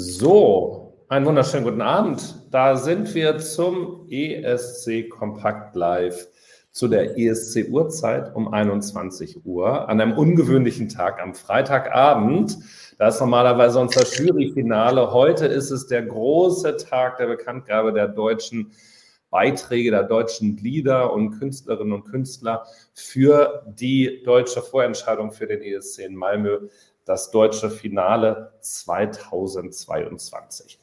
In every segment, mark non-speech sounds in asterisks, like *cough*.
So, einen wunderschönen guten Abend. Da sind wir zum ESC Kompakt Live zu der ESC-Uhrzeit um 21 Uhr an einem ungewöhnlichen Tag am Freitagabend. Da ist normalerweise unser Juryfinale. Heute ist es der große Tag der Bekanntgabe der deutschen Beiträge, der deutschen Lieder und Künstlerinnen und Künstler für die deutsche Vorentscheidung für den ESC in Malmö das deutsche Finale 2022.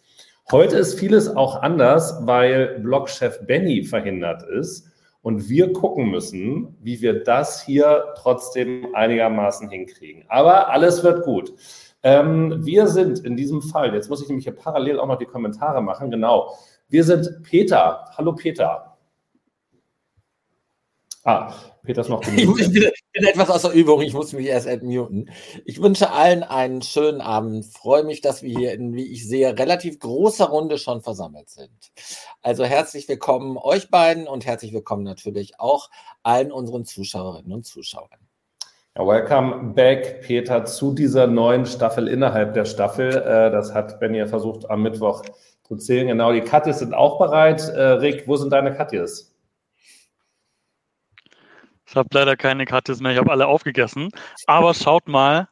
Heute ist vieles auch anders, weil Blogchef Benny verhindert ist und wir gucken müssen, wie wir das hier trotzdem einigermaßen hinkriegen. Aber alles wird gut. Ähm, wir sind in diesem Fall, jetzt muss ich nämlich hier parallel auch noch die Kommentare machen, genau. Wir sind Peter. Hallo Peter. Ah, Peter ist noch *laughs* gemutet. Ich bin, etwas außer Übung, ich muss mich erst entmuten. Ich wünsche allen einen schönen Abend. Freue mich, dass wir hier in, wie ich sehe, relativ großer Runde schon versammelt sind. Also herzlich willkommen euch beiden und herzlich willkommen natürlich auch allen unseren Zuschauerinnen und Zuschauern. Welcome back, Peter, zu dieser neuen Staffel innerhalb der Staffel. Äh, das hat Benny ja versucht am Mittwoch zu zählen. Genau, die Katjes sind auch bereit. Äh, Rick, wo sind deine Katjes? Ich habe leider keine Katjes mehr, ich habe alle aufgegessen. Aber schaut mal,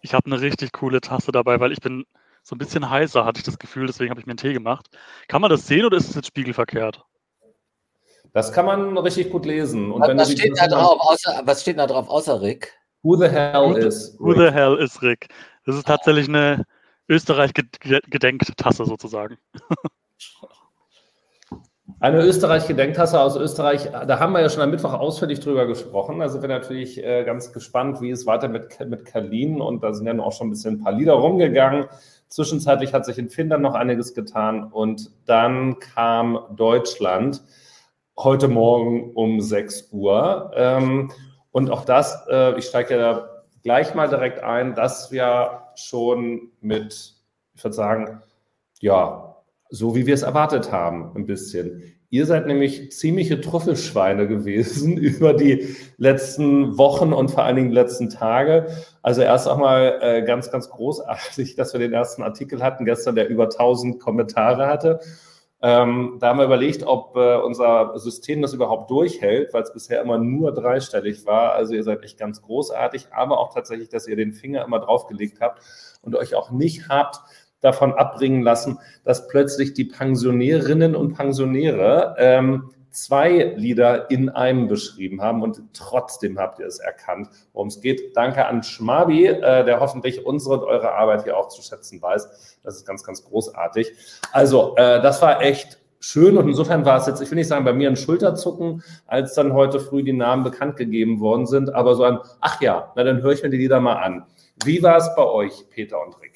ich habe eine richtig coole Tasse dabei, weil ich bin so ein bisschen heißer, hatte ich das Gefühl, deswegen habe ich mir einen Tee gemacht. Kann man das sehen oder ist es jetzt spiegelverkehrt? Das kann man richtig gut lesen. Und was, was steht da drauf, außer, was steht da drauf außer Rick? Who the hell is Rick? Who the hell is Rick? Das ist tatsächlich eine Österreich-Gedenktasse sozusagen. *laughs* Eine Österreich-Gedenktasse aus Österreich, da haben wir ja schon am Mittwoch ausführlich drüber gesprochen. Da sind wir natürlich äh, ganz gespannt, wie es weiter mit, mit Kalin und da sind ja auch schon ein bisschen ein paar Lieder rumgegangen. Zwischenzeitlich hat sich in Finnland noch einiges getan und dann kam Deutschland heute Morgen um 6 Uhr. Ähm, und auch das, äh, ich steige ja da gleich mal direkt ein, dass wir schon mit, ich würde sagen, ja, so wie wir es erwartet haben, ein bisschen. Ihr seid nämlich ziemliche Trüffelschweine gewesen *laughs* über die letzten Wochen und vor allen Dingen die letzten Tage. Also erst einmal äh, ganz, ganz großartig, dass wir den ersten Artikel hatten gestern, der über 1000 Kommentare hatte. Ähm, da haben wir überlegt, ob äh, unser System das überhaupt durchhält, weil es bisher immer nur dreistellig war. Also ihr seid echt ganz großartig, aber auch tatsächlich, dass ihr den Finger immer draufgelegt habt und euch auch nicht habt davon abbringen lassen, dass plötzlich die Pensionärinnen und Pensionäre ähm, zwei Lieder in einem beschrieben haben und trotzdem habt ihr es erkannt, worum es geht. Danke an Schmabi, äh, der hoffentlich unsere und eure Arbeit hier auch zu schätzen weiß. Das ist ganz, ganz großartig. Also, äh, das war echt schön und insofern war es jetzt, ich will nicht sagen, bei mir ein Schulterzucken, als dann heute früh die Namen bekannt gegeben worden sind, aber so ein, ach ja, na dann höre ich mir die Lieder mal an. Wie war es bei euch, Peter und Rick?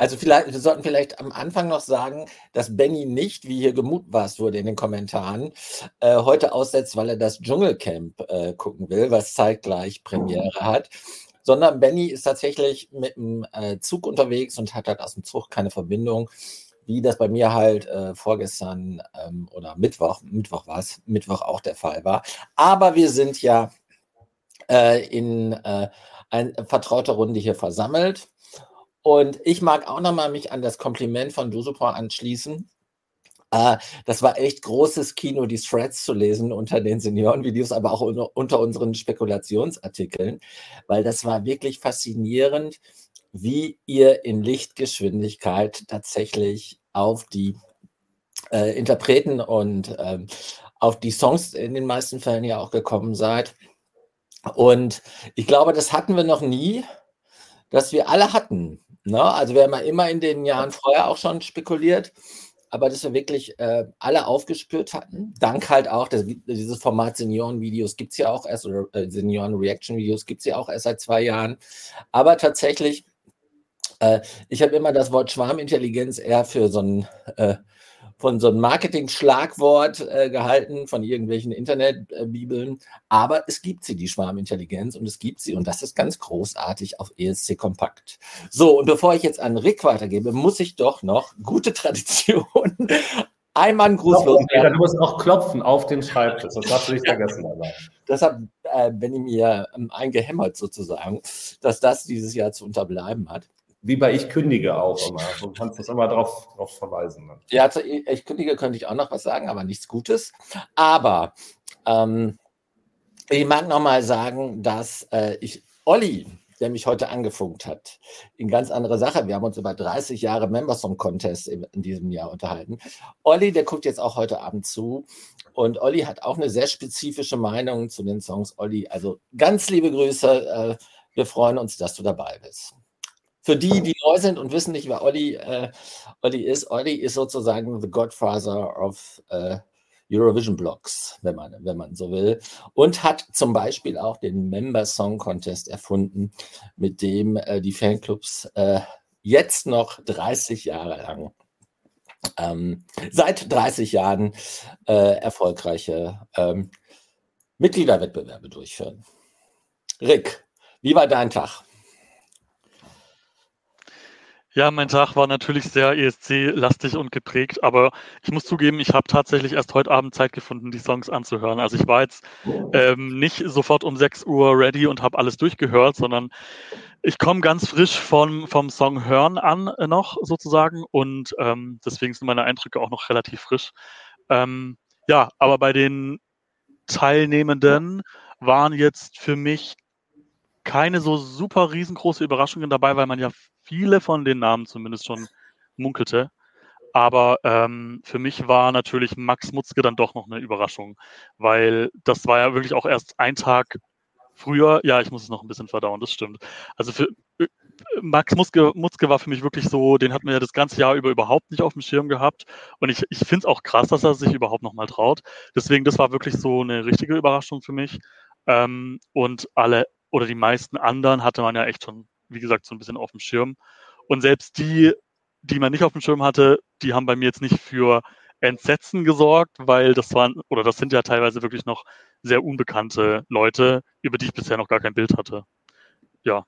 Also vielleicht, wir sollten vielleicht am Anfang noch sagen, dass Benny nicht, wie hier gemutmaßt wurde in den Kommentaren, äh, heute aussetzt, weil er das Dschungelcamp äh, gucken will, was zeitgleich Premiere hat, sondern Benny ist tatsächlich mit dem äh, Zug unterwegs und hat halt aus dem Zug keine Verbindung, wie das bei mir halt äh, vorgestern ähm, oder Mittwoch, Mittwoch war es, Mittwoch auch der Fall war. Aber wir sind ja äh, in äh, eine vertraute Runde hier versammelt. Und ich mag auch nochmal mich an das Kompliment von Dusupor anschließen. Uh, das war echt großes Kino, die Threads zu lesen unter den Seniorenvideos, aber auch unter, unseren Spekulationsartikeln, weil das war wirklich faszinierend, wie ihr in Lichtgeschwindigkeit tatsächlich auf die äh, Interpreten und äh, auf die Songs in den meisten Fällen ja auch gekommen seid. Und ich glaube, das hatten wir noch nie, dass wir alle hatten. Ne? Also wir haben ja immer in den Jahren vorher auch schon spekuliert, aber dass wir wirklich äh, alle aufgespürt hatten. Dank halt auch, das, dieses Format Senioren-Videos gibt es ja auch erst, oder äh, Senioren-Reaction-Videos gibt es ja auch erst seit zwei Jahren. Aber tatsächlich, äh, ich habe immer das Wort Schwarmintelligenz eher für so ein äh, von so einem Marketing-Schlagwort äh, gehalten, von irgendwelchen Internetbibeln. Aber es gibt sie, die Schwarmintelligenz, und es gibt sie. Und das ist ganz großartig auf ESC Kompakt. So, und bevor ich jetzt an Rick weitergebe, muss ich doch noch gute Tradition *laughs* einmal einen Gruß loswerden. Du musst auch klopfen auf den Schreibtisch. Das darfst du nicht vergessen. Aber. *laughs* Das hat äh, Benny mir ähm, eingehämmert sozusagen, dass das dieses Jahr zu unterbleiben hat. Wie bei Ich kündige auch immer. Du kannst das immer darauf drauf verweisen. Ne? Ja, zu Ich kündige könnte ich auch noch was sagen, aber nichts Gutes. Aber ähm, ich mag noch mal sagen, dass äh, ich Olli, der mich heute angefunkt hat, in ganz andere Sache. Wir haben uns über 30 Jahre Member Song Contest in, in diesem Jahr unterhalten. Olli, der guckt jetzt auch heute Abend zu. Und Olli hat auch eine sehr spezifische Meinung zu den Songs. Olli, also ganz liebe Grüße. Äh, wir freuen uns, dass du dabei bist. Für die, die neu sind und wissen nicht, wer Olli, äh, Olli ist, Olli ist sozusagen the Godfather of äh, Eurovision Blocks, wenn man, wenn man so will. Und hat zum Beispiel auch den Member Song Contest erfunden, mit dem äh, die Fanclubs äh, jetzt noch 30 Jahre lang, ähm, seit 30 Jahren äh, erfolgreiche ähm, Mitgliederwettbewerbe durchführen. Rick, wie war dein Tag? Ja, mein Tag war natürlich sehr ESC-lastig und geprägt, aber ich muss zugeben, ich habe tatsächlich erst heute Abend Zeit gefunden, die Songs anzuhören. Also ich war jetzt ähm, nicht sofort um 6 Uhr ready und habe alles durchgehört, sondern ich komme ganz frisch vom, vom Song Hören an äh, noch sozusagen und ähm, deswegen sind meine Eindrücke auch noch relativ frisch. Ähm, ja, aber bei den Teilnehmenden waren jetzt für mich keine so super riesengroße Überraschungen dabei, weil man ja viele von den Namen zumindest schon munkelte. Aber ähm, für mich war natürlich Max Mutzke dann doch noch eine Überraschung, weil das war ja wirklich auch erst ein Tag früher. Ja, ich muss es noch ein bisschen verdauen, das stimmt. Also für äh, Max Mutzke, Mutzke war für mich wirklich so, den hat man ja das ganze Jahr über überhaupt nicht auf dem Schirm gehabt. Und ich, ich finde es auch krass, dass er sich überhaupt noch mal traut. Deswegen, das war wirklich so eine richtige Überraschung für mich. Ähm, und alle oder die meisten anderen hatte man ja echt schon wie gesagt, so ein bisschen auf dem Schirm. Und selbst die, die man nicht auf dem Schirm hatte, die haben bei mir jetzt nicht für Entsetzen gesorgt, weil das waren, oder das sind ja teilweise wirklich noch sehr unbekannte Leute, über die ich bisher noch gar kein Bild hatte. Ja.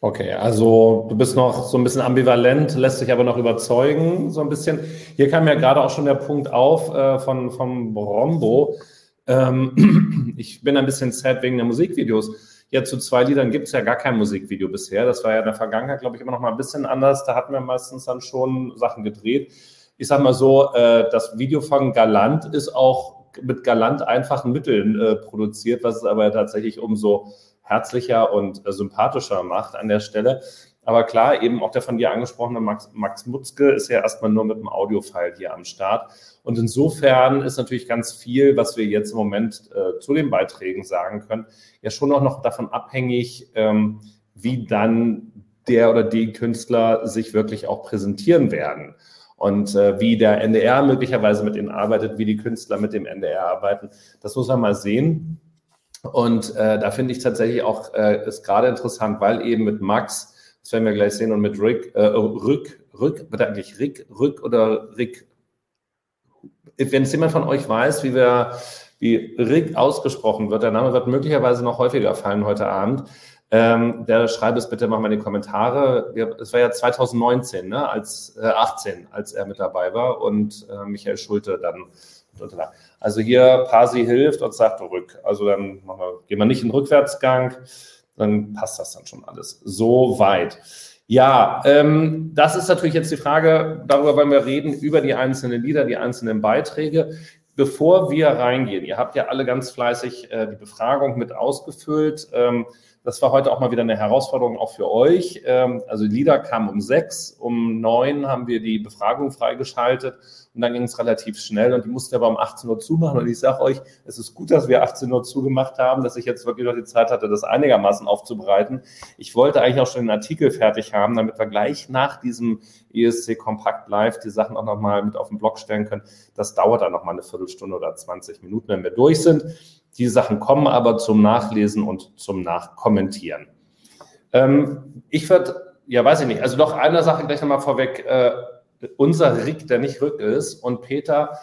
Okay, also du bist noch so ein bisschen ambivalent, lässt sich aber noch überzeugen, so ein bisschen. Hier kam ja gerade auch schon der Punkt auf äh, von, von Brombo. Ähm, *clears throat* ich bin ein bisschen sad wegen der Musikvideos ja, zu zwei Liedern gibt es ja gar kein Musikvideo bisher. Das war ja in der Vergangenheit, glaube ich, immer noch mal ein bisschen anders. Da hatten wir meistens dann schon Sachen gedreht. Ich sage mal so, äh, das Video von Galant ist auch mit galant einfachen Mitteln äh, produziert, was es aber tatsächlich umso herzlicher und äh, sympathischer macht an der Stelle. Aber klar, eben auch der von dir angesprochene Max, Max Mutzke ist ja erstmal nur mit dem Audiofile hier am Start. Und insofern ist natürlich ganz viel, was wir jetzt im Moment äh, zu den Beiträgen sagen können, ja schon auch noch davon abhängig, ähm, wie dann der oder die Künstler sich wirklich auch präsentieren werden. Und äh, wie der NDR möglicherweise mit ihnen arbeitet, wie die Künstler mit dem NDR arbeiten, das muss man mal sehen. Und äh, da finde ich tatsächlich auch, äh, ist gerade interessant, weil eben mit Max, das werden wir gleich sehen, und mit Rick, äh, Rück, Rück, wird eigentlich Rick, Rück oder Rick? Wenn es jemand von euch weiß, wie wir, wie Rick ausgesprochen wird, der Name wird möglicherweise noch häufiger fallen heute Abend. Ähm, der schreibe es bitte mal in die Kommentare. Es war ja 2019, ne, als äh, 18, als er mit dabei war und äh, Michael Schulte dann. Also hier Pasi hilft und sagt rück. Also dann wir, gehen wir nicht in Rückwärtsgang dann passt das dann schon alles. So weit. Ja, ähm, das ist natürlich jetzt die Frage, darüber wollen wir reden, über die einzelnen Lieder, die einzelnen Beiträge. Bevor wir reingehen, ihr habt ja alle ganz fleißig äh, die Befragung mit ausgefüllt. Ähm, das war heute auch mal wieder eine Herausforderung auch für euch. Ähm, also Lieder kamen um sechs, um neun haben wir die Befragung freigeschaltet und dann ging es relativ schnell und die musste aber um 18 Uhr zumachen. Und ich sage euch, es ist gut, dass wir 18 Uhr zugemacht haben, dass ich jetzt wirklich noch die Zeit hatte, das einigermaßen aufzubereiten. Ich wollte eigentlich auch schon den Artikel fertig haben, damit wir gleich nach diesem ESC Kompakt Live die Sachen auch nochmal mit auf den Blog stellen können. Das dauert dann nochmal eine Viertelstunde oder 20 Minuten, wenn wir durch sind. Die Sachen kommen aber zum Nachlesen und zum Nachkommentieren. Ähm, ich würde, ja, weiß ich nicht, also doch eine Sache gleich nochmal vorweg. Äh, unser Rick, der nicht Rück ist, und Peter,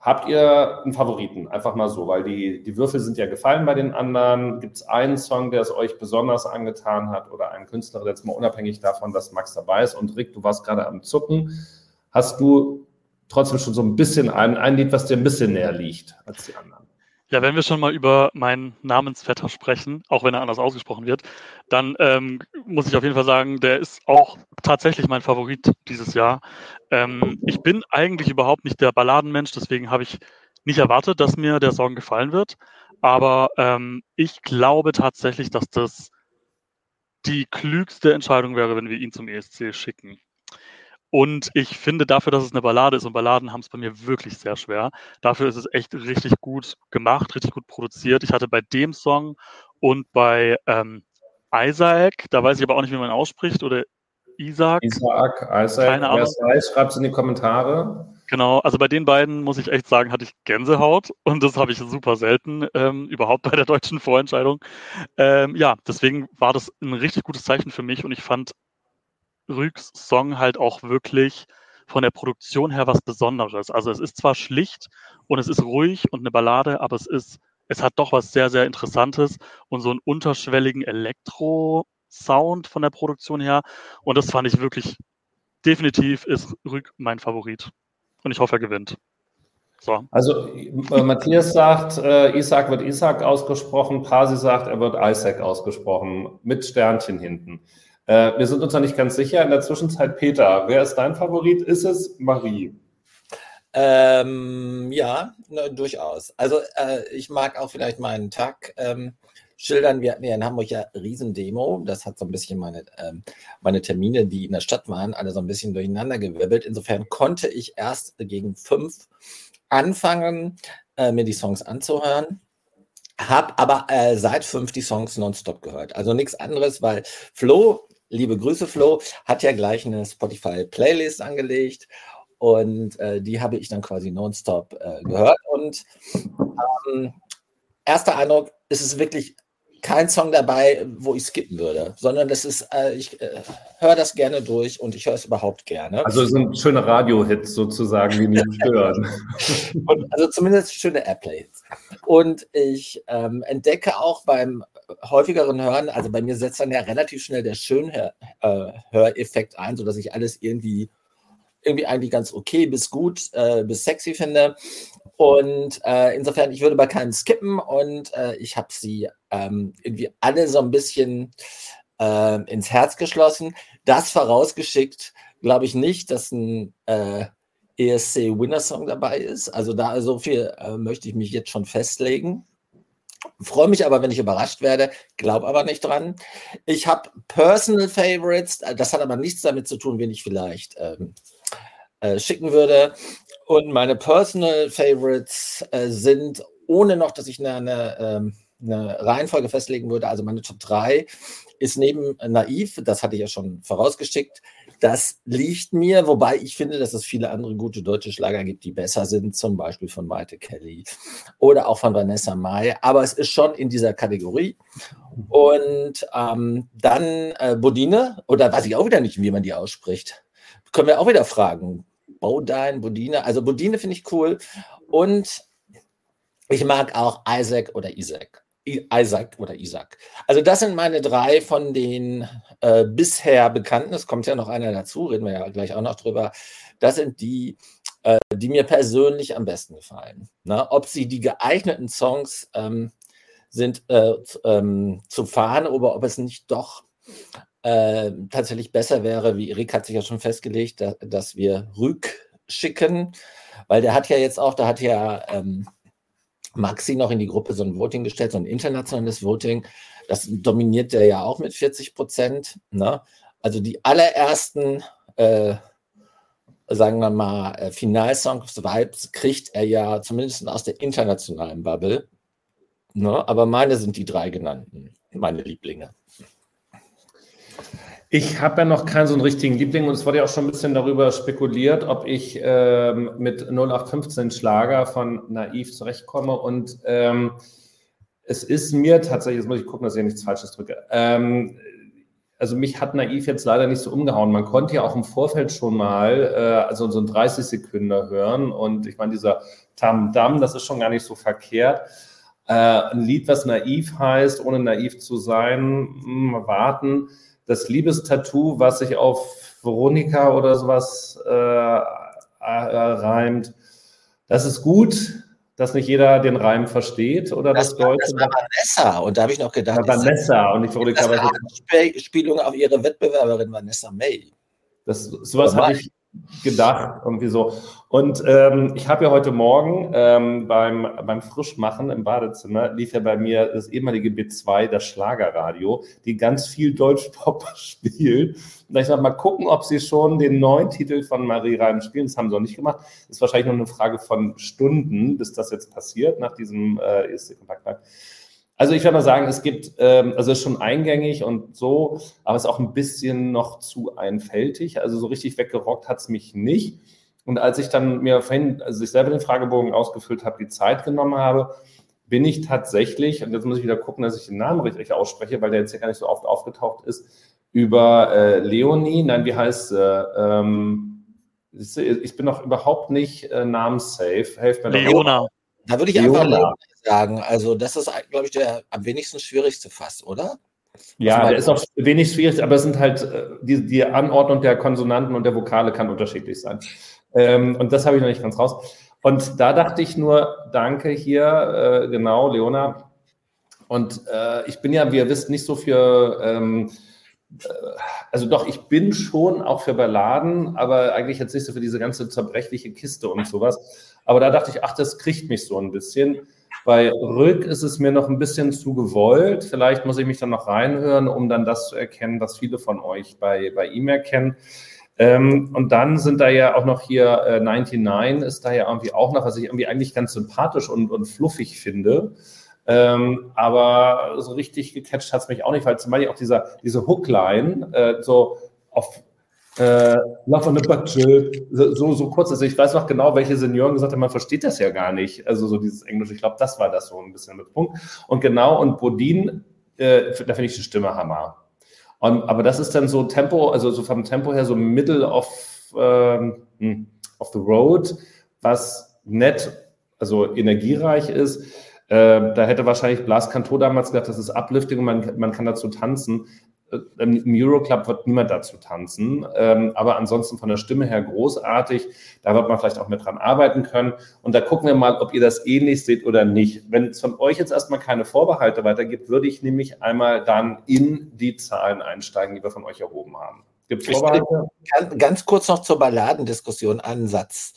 habt ihr einen Favoriten? Einfach mal so, weil die, die Würfel sind ja gefallen bei den anderen. Gibt es einen Song, der es euch besonders angetan hat oder einen Künstler, jetzt mal unabhängig davon, dass Max dabei ist? Und Rick, du warst gerade am Zucken. Hast du trotzdem schon so ein bisschen ein, ein Lied, was dir ein bisschen näher liegt als die anderen? Ja, wenn wir schon mal über meinen Namensvetter sprechen, auch wenn er anders ausgesprochen wird, dann ähm, muss ich auf jeden Fall sagen, der ist auch tatsächlich mein Favorit dieses Jahr. Ähm, ich bin eigentlich überhaupt nicht der Balladenmensch, deswegen habe ich nicht erwartet, dass mir der Song gefallen wird. Aber ähm, ich glaube tatsächlich, dass das die klügste Entscheidung wäre, wenn wir ihn zum ESC schicken. Und ich finde dafür, dass es eine Ballade ist, und Balladen haben es bei mir wirklich sehr schwer. Dafür ist es echt richtig gut gemacht, richtig gut produziert. Ich hatte bei dem Song und bei ähm, Isaac, da weiß ich aber auch nicht, wie man ausspricht, oder Isaac. Isaac, Isaac, Keine Ahnung. wer es weiß, schreibt es in die Kommentare. Genau, also bei den beiden muss ich echt sagen, hatte ich Gänsehaut und das habe ich super selten ähm, überhaupt bei der deutschen Vorentscheidung. Ähm, ja, deswegen war das ein richtig gutes Zeichen für mich und ich fand Rügs Song halt auch wirklich von der Produktion her was Besonderes. Also es ist zwar schlicht und es ist ruhig und eine Ballade, aber es ist, es hat doch was sehr, sehr Interessantes und so einen unterschwelligen Elektro-Sound von der Produktion her. Und das fand ich wirklich, definitiv ist Rüg mein Favorit. Und ich hoffe, er gewinnt. So. Also äh, Matthias sagt, äh, Isaac wird Isaac ausgesprochen, Pasi sagt, er wird Isaac ausgesprochen, mit Sternchen hinten. Äh, wir sind uns noch nicht ganz sicher. In der Zwischenzeit, Peter, wer ist dein Favorit? Ist es Marie? Ähm, ja, ne, durchaus. Also äh, ich mag auch vielleicht meinen Tag ähm, schildern. Wir hatten ja in Hamburg ja Riesendemo. Das hat so ein bisschen meine, ähm, meine Termine, die in der Stadt waren, alle so ein bisschen durcheinander gewirbelt. Insofern konnte ich erst gegen fünf anfangen, äh, mir die Songs anzuhören. Hab aber äh, seit fünf die Songs nonstop gehört. Also nichts anderes, weil Flo liebe Grüße, Flo, hat ja gleich eine Spotify-Playlist angelegt und äh, die habe ich dann quasi nonstop äh, gehört. Und ähm, erster Eindruck, ist es wirklich kein Song dabei, wo ich skippen würde, sondern das ist, äh, ich äh, höre das gerne durch und ich höre es überhaupt gerne. Also es sind schöne Radio-Hits sozusagen, die mich *laughs* stören. und, also zumindest schöne Airplays. Und ich ähm, entdecke auch beim häufigeren Hören, also bei mir setzt dann ja relativ schnell der Schönhöreffekt ein, sodass ich alles irgendwie, irgendwie eigentlich ganz okay bis gut, äh, bis sexy finde. Und äh, insofern, ich würde bei keinen skippen und äh, ich habe sie ähm, irgendwie alle so ein bisschen äh, ins Herz geschlossen. Das vorausgeschickt, glaube ich nicht, dass ein äh, ESC Winner Song dabei ist. Also da so viel äh, möchte ich mich jetzt schon festlegen. Freue mich aber, wenn ich überrascht werde, glaube aber nicht dran. Ich habe Personal Favorites, das hat aber nichts damit zu tun, wen ich vielleicht ähm, äh, schicken würde. Und meine Personal Favorites äh, sind, ohne noch, dass ich eine, eine, ähm, eine, Reihenfolge festlegen würde, also meine Top 3 ist neben Naiv, das hatte ich ja schon vorausgeschickt, das liegt mir, wobei ich finde, dass es viele andere gute deutsche Schlager gibt, die besser sind, zum Beispiel von Maite Kelly oder auch von Vanessa Mai. Aber es ist schon in dieser Kategorie. Und ähm, dann äh, Bodine, oder weiß ich auch wieder nicht, wie man die ausspricht. Können wir auch wieder fragen. Bodine, Bodine. Also Bodine finde ich cool. Und ich mag auch Isaac oder Isaac. Isaac oder Isaac. Also das sind meine drei von den äh, bisher bekannten. Es kommt ja noch einer dazu, reden wir ja gleich auch noch drüber. Das sind die, äh, die mir persönlich am besten gefallen. Na, ob sie die geeigneten Songs ähm, sind äh, ähm, zu fahren oder ob es nicht doch äh, tatsächlich besser wäre, wie Erik hat sich ja schon festgelegt, da, dass wir Rüg schicken, weil der hat ja jetzt auch, da hat ja ähm, Maxi noch in die Gruppe so ein Voting gestellt, so ein internationales Voting. Das dominiert der ja auch mit 40 Prozent. Ne? Also die allerersten, äh, sagen wir mal, äh, Finalsongs-Vibes kriegt er ja zumindest aus der internationalen Bubble. Ne? Aber meine sind die drei genannten, meine Lieblinge. Ich habe ja noch keinen so einen richtigen Liebling und es wurde ja auch schon ein bisschen darüber spekuliert, ob ich ähm, mit 0815 Schlager von Naiv zurechtkomme. Und ähm, es ist mir tatsächlich, jetzt muss ich gucken, dass ich nichts Falsches drücke. Ähm, also mich hat Naiv jetzt leider nicht so umgehauen. Man konnte ja auch im Vorfeld schon mal äh, also so ein 30 Sekunden hören. Und ich meine, dieser Tam Dam, das ist schon gar nicht so verkehrt. Äh, ein Lied, was naiv heißt, ohne naiv zu sein, mh, hm, warten das Liebestattoo, was sich auf Veronika oder sowas äh, äh, reimt. Das ist gut. dass nicht jeder den Reim versteht oder das, das Deutsche. Das war Vanessa und da habe ich noch gedacht, Vanessa und nicht Veronika. Das eine Spielung auf ihre Wettbewerberin Vanessa May. Das, sowas habe ich gedacht, irgendwie so. Und ähm, ich habe ja heute Morgen ähm, beim, beim Frischmachen im Badezimmer lief ja bei mir das ehemalige B2, das Schlagerradio, die ganz viel Deutschpop *laughs* spielt. Und ich sage mal gucken, ob sie schon den neuen Titel von Marie Reim spielen. Das haben sie noch nicht gemacht. Das ist wahrscheinlich nur eine Frage von Stunden, bis das jetzt passiert nach diesem äh, erste Kontakt. Also ich würde mal sagen, es gibt, ähm, also es ist schon eingängig und so, aber es ist auch ein bisschen noch zu einfältig. Also so richtig weggerockt hat es mich nicht. Und als ich dann mir vorhin, also ich selber den Fragebogen ausgefüllt habe, die Zeit genommen habe, bin ich tatsächlich, und jetzt muss ich wieder gucken, dass ich den Namen richtig ausspreche, weil der jetzt ja gar nicht so oft aufgetaucht ist, über äh, Leonie, nein, wie heißt sie? Ähm, ich bin noch überhaupt nicht äh, namenssafe. Helft mir Leona. Doch. Da würde ich Leona. einfach sagen. Also, das ist, glaube ich, der am wenigsten schwierigste Fass, oder? Ja, der ist auch wenig schwierig, aber es sind halt, äh, die, die Anordnung der Konsonanten und der Vokale kann unterschiedlich sein. Ähm, und das habe ich noch nicht ganz raus. Und da dachte ich nur, danke hier, äh, genau, Leona. Und äh, ich bin ja, wie ihr wisst, nicht so für, ähm, äh, also doch, ich bin schon auch für Balladen, aber eigentlich jetzt nicht so für diese ganze zerbrechliche Kiste und sowas. Aber da dachte ich, ach, das kriegt mich so ein bisschen. Bei Rück ist es mir noch ein bisschen zu gewollt. Vielleicht muss ich mich dann noch reinhören, um dann das zu erkennen, was viele von euch bei, bei ihm erkennen. Ähm, und dann sind da ja auch noch hier äh, 99 ist da ja irgendwie auch noch, was ich irgendwie eigentlich ganz sympathisch und, und fluffig finde. Ähm, aber so richtig gecatcht hat es mich auch nicht, weil zum Beispiel auch dieser, diese Hookline äh, so auf äh, Love on the Budget, so, so kurz ist. Ich weiß noch genau, welche Senioren gesagt haben, man versteht das ja gar nicht. Also so dieses Englisch, ich glaube, das war das so ein bisschen mit Punkt. Und genau, und Bodin, äh, da finde ich die Stimme Hammer. Und, aber das ist dann so Tempo, also so vom Tempo her so Middle of, ähm, hm, of the Road, was nett, also energiereich ist. Äh, da hätte wahrscheinlich Blas Canto damals gesagt, das ist Uplifting und man, man kann dazu tanzen. Im Euroclub wird niemand dazu tanzen, ähm, aber ansonsten von der Stimme her großartig. Da wird man vielleicht auch mit dran arbeiten können. Und da gucken wir mal, ob ihr das ähnlich seht oder nicht. Wenn es von euch jetzt erstmal keine Vorbehalte weitergibt, würde ich nämlich einmal dann in die Zahlen einsteigen, die wir von euch erhoben haben. Gibt Vorbehalte? Ganz kurz noch zur Balladendiskussion Ansatz.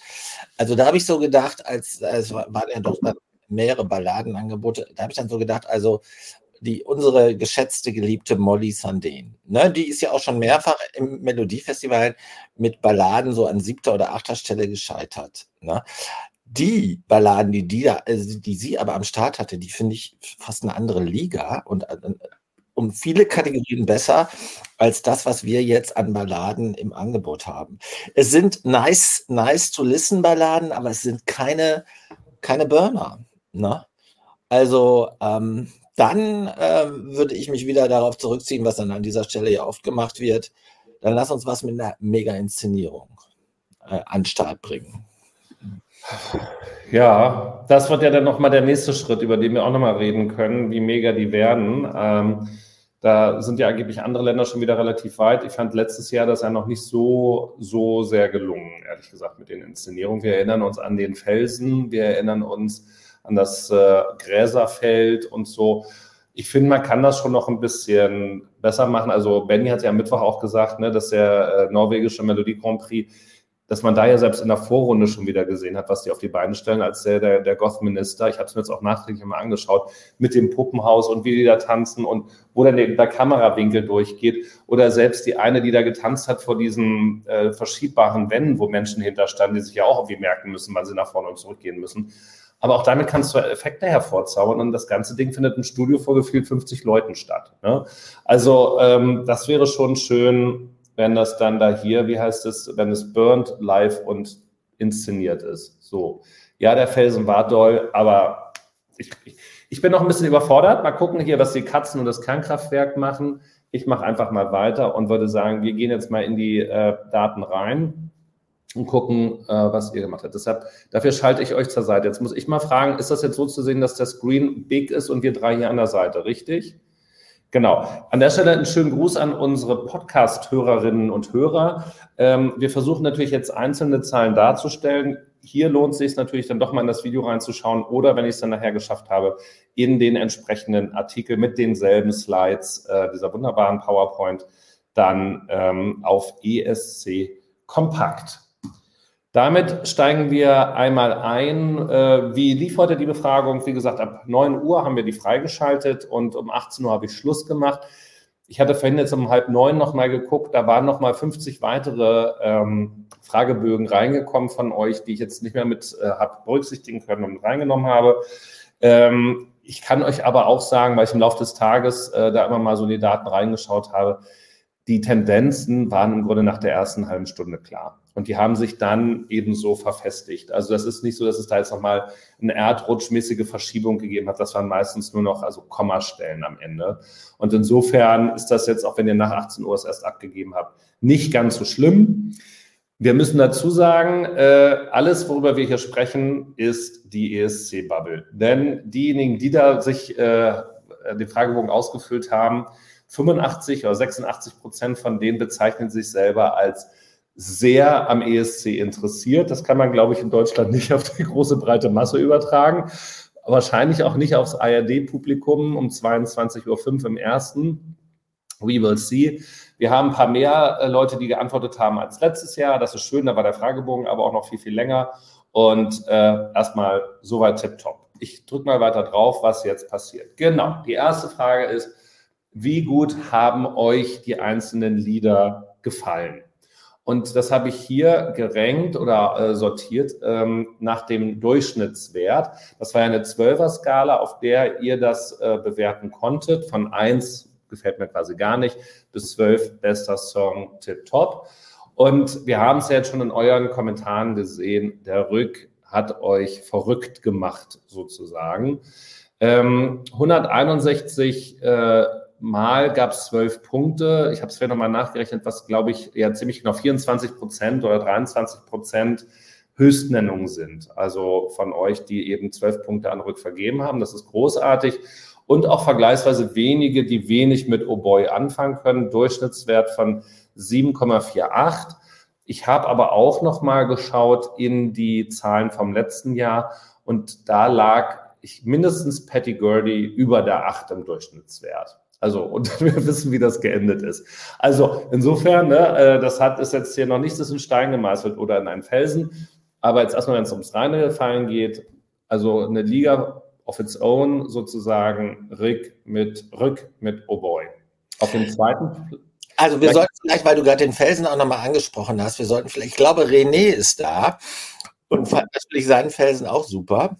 Also da habe ich so gedacht, als, es waren ja doch mehrere Balladenangebote, da habe ich dann so gedacht, also die unsere geschätzte, geliebte Molly Sandén. Ne, die ist ja auch schon mehrfach im Melodiefestival mit Balladen so an siebter oder achter Stelle gescheitert. Ne? Die Balladen, die, die, da, also die sie aber am Start hatte, die finde ich fast eine andere Liga und äh, um viele Kategorien besser als das, was wir jetzt an Balladen im Angebot haben. Es sind nice, nice to listen Balladen, aber es sind keine, keine Burner. Ne? Also ähm, dann äh, würde ich mich wieder darauf zurückziehen, was dann an dieser Stelle ja oft gemacht wird. Dann lass uns was mit einer Mega-Inszenierung äh, an Start bringen. Ja, das wird ja dann nochmal der nächste Schritt, über den wir auch nochmal reden können, wie mega die werden. Ähm, da sind ja angeblich andere Länder schon wieder relativ weit. Ich fand letztes Jahr das ja noch nicht so, so sehr gelungen, ehrlich gesagt, mit den Inszenierungen. Wir erinnern uns an den Felsen, wir erinnern uns an das äh, Gräserfeld und so. Ich finde, man kann das schon noch ein bisschen besser machen. Also Benny hat ja am Mittwoch auch gesagt, ne, dass der äh, norwegische Melodie Grand Prix, dass man da ja selbst in der Vorrunde schon wieder gesehen hat, was die auf die Beine stellen, als der, der, der Goth-Minister, ich habe es mir jetzt auch nachträglich mal angeschaut, mit dem Puppenhaus und wie die da tanzen und wo dann der, der Kamerawinkel durchgeht. Oder selbst die eine, die da getanzt hat vor diesen äh, verschiebbaren Wänden, wo Menschen hinterstanden, die sich ja auch irgendwie merken müssen, wann sie nach vorne und zurückgehen müssen. Aber auch damit kannst du Effekte hervorzaubern und das ganze Ding findet im Studio vor gefühlt 50 Leuten statt. Ne? Also ähm, das wäre schon schön, wenn das dann da hier, wie heißt es, wenn es burnt, live und inszeniert ist. So. Ja, der Felsen war doll, aber ich, ich, ich bin noch ein bisschen überfordert. Mal gucken hier, was die Katzen und das Kernkraftwerk machen. Ich mache einfach mal weiter und würde sagen, wir gehen jetzt mal in die äh, Daten rein und gucken, äh, was ihr gemacht habt. Deshalb, dafür schalte ich euch zur Seite. Jetzt muss ich mal fragen, ist das jetzt so zu sehen, dass der Screen big ist und wir drei hier an der Seite, richtig? Genau. An der Stelle einen schönen Gruß an unsere Podcast-Hörerinnen und Hörer. Ähm, wir versuchen natürlich jetzt einzelne Zahlen darzustellen. hier lohnt es sich natürlich dann doch mal in das Video reinzuschauen oder wenn ich es dann nachher geschafft habe, in den entsprechenden Artikel mit denselben Slides äh, dieser wunderbaren PowerPoint dann ähm, auf ESC Kompakt. Damit steigen wir einmal ein. Äh, wie lief heute die Befragung? Wie gesagt, ab 9 Uhr haben wir die freigeschaltet und um 18 Uhr habe ich Schluss gemacht. Ich hatte vorhin jetzt um halb neun nochmal geguckt, da waren nochmal 50 weitere ähm, Fragebögen reingekommen von euch, die ich jetzt nicht mehr mit äh, habe berücksichtigen können und reingenommen habe. Ähm, ich kann euch aber auch sagen, weil ich im Laufe des Tages äh, da immer mal so in die Daten reingeschaut habe, die Tendenzen waren im Grunde nach der ersten halben Stunde klar. Und die haben sich dann ebenso verfestigt. Also das ist nicht so, dass es da jetzt nochmal eine erdrutschmäßige Verschiebung gegeben hat. Das waren meistens nur noch also Kommastellen am Ende. Und insofern ist das jetzt, auch wenn ihr nach 18 Uhr es erst abgegeben habt, nicht ganz so schlimm. Wir müssen dazu sagen, äh, alles, worüber wir hier sprechen, ist die ESC-Bubble. Denn diejenigen, die da sich äh, den Fragebogen ausgefüllt haben, 85 oder 86 Prozent von denen bezeichnen sich selber als sehr am ESC interessiert. Das kann man, glaube ich, in Deutschland nicht auf die große breite Masse übertragen. Wahrscheinlich auch nicht aufs ARD-Publikum um 22.05 Uhr im ersten. We will see. Wir haben ein paar mehr äh, Leute, die geantwortet haben als letztes Jahr. Das ist schön, da war der Fragebogen aber auch noch viel, viel länger. Und äh, erstmal soweit tipptopp. Ich drücke mal weiter drauf, was jetzt passiert. Genau, die erste Frage ist, wie gut haben euch die einzelnen Lieder gefallen? Und das habe ich hier gerankt oder äh, sortiert ähm, nach dem Durchschnittswert. Das war ja eine Zwölfer-Skala, auf der ihr das äh, bewerten konntet. Von eins gefällt mir quasi gar nicht, bis zwölf bester Song tip top. Und wir haben es ja jetzt schon in euren Kommentaren gesehen, der Rück hat euch verrückt gemacht, sozusagen. Ähm, 161 äh, Mal gab es zwölf Punkte. Ich habe es vielleicht nochmal nachgerechnet, was glaube ich ja ziemlich genau 24 Prozent oder 23 Prozent Höchstnennungen sind. Also von euch, die eben zwölf Punkte an Rück vergeben haben. Das ist großartig. Und auch vergleichsweise wenige, die wenig mit Oh Boy anfangen können. Durchschnittswert von 7,48. Ich habe aber auch nochmal geschaut in die Zahlen vom letzten Jahr und da lag ich mindestens Patty Gurdy über der 8 im Durchschnittswert. Also, und *laughs* wir wissen, wie das geendet ist. Also, insofern, ne, äh, das hat, ist jetzt hier noch nichts in Stein gemeißelt oder in einen Felsen. Aber jetzt erstmal, wenn es ums reine Fallen geht, also eine Liga of its own sozusagen, Rick mit, Rück mit Oh Boy. Auf dem zweiten. Also, wir sollten vielleicht, weil du gerade den Felsen auch nochmal angesprochen hast, wir sollten vielleicht, ich glaube, René ist da und fand natürlich seinen Felsen auch super.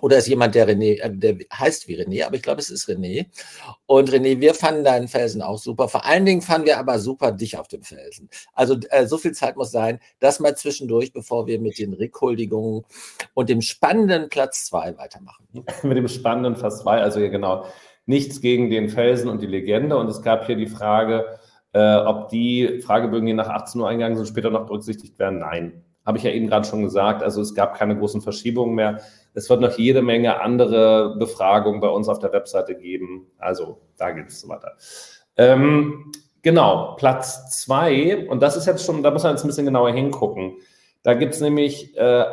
Oder ist jemand, der René, äh, der heißt wie René, aber ich glaube, es ist René. Und René, wir fanden deinen Felsen auch super. Vor allen Dingen fanden wir aber super dich auf dem Felsen. Also äh, so viel Zeit muss sein, das mal zwischendurch, bevor wir mit den Rückhuldigungen und dem spannenden Platz zwei weitermachen. *laughs* mit dem spannenden Platz zwei, also hier genau nichts gegen den Felsen und die Legende. Und es gab hier die Frage, äh, ob die Fragebögen, die nach 18 Uhr eingegangen sind, später noch berücksichtigt werden. Nein, habe ich ja eben gerade schon gesagt. Also es gab keine großen Verschiebungen mehr. Es wird noch jede Menge andere Befragungen bei uns auf der Webseite geben. Also da geht es weiter. Ähm, genau, Platz zwei, und das ist jetzt schon, da muss man jetzt ein bisschen genauer hingucken. Da gibt es nämlich äh,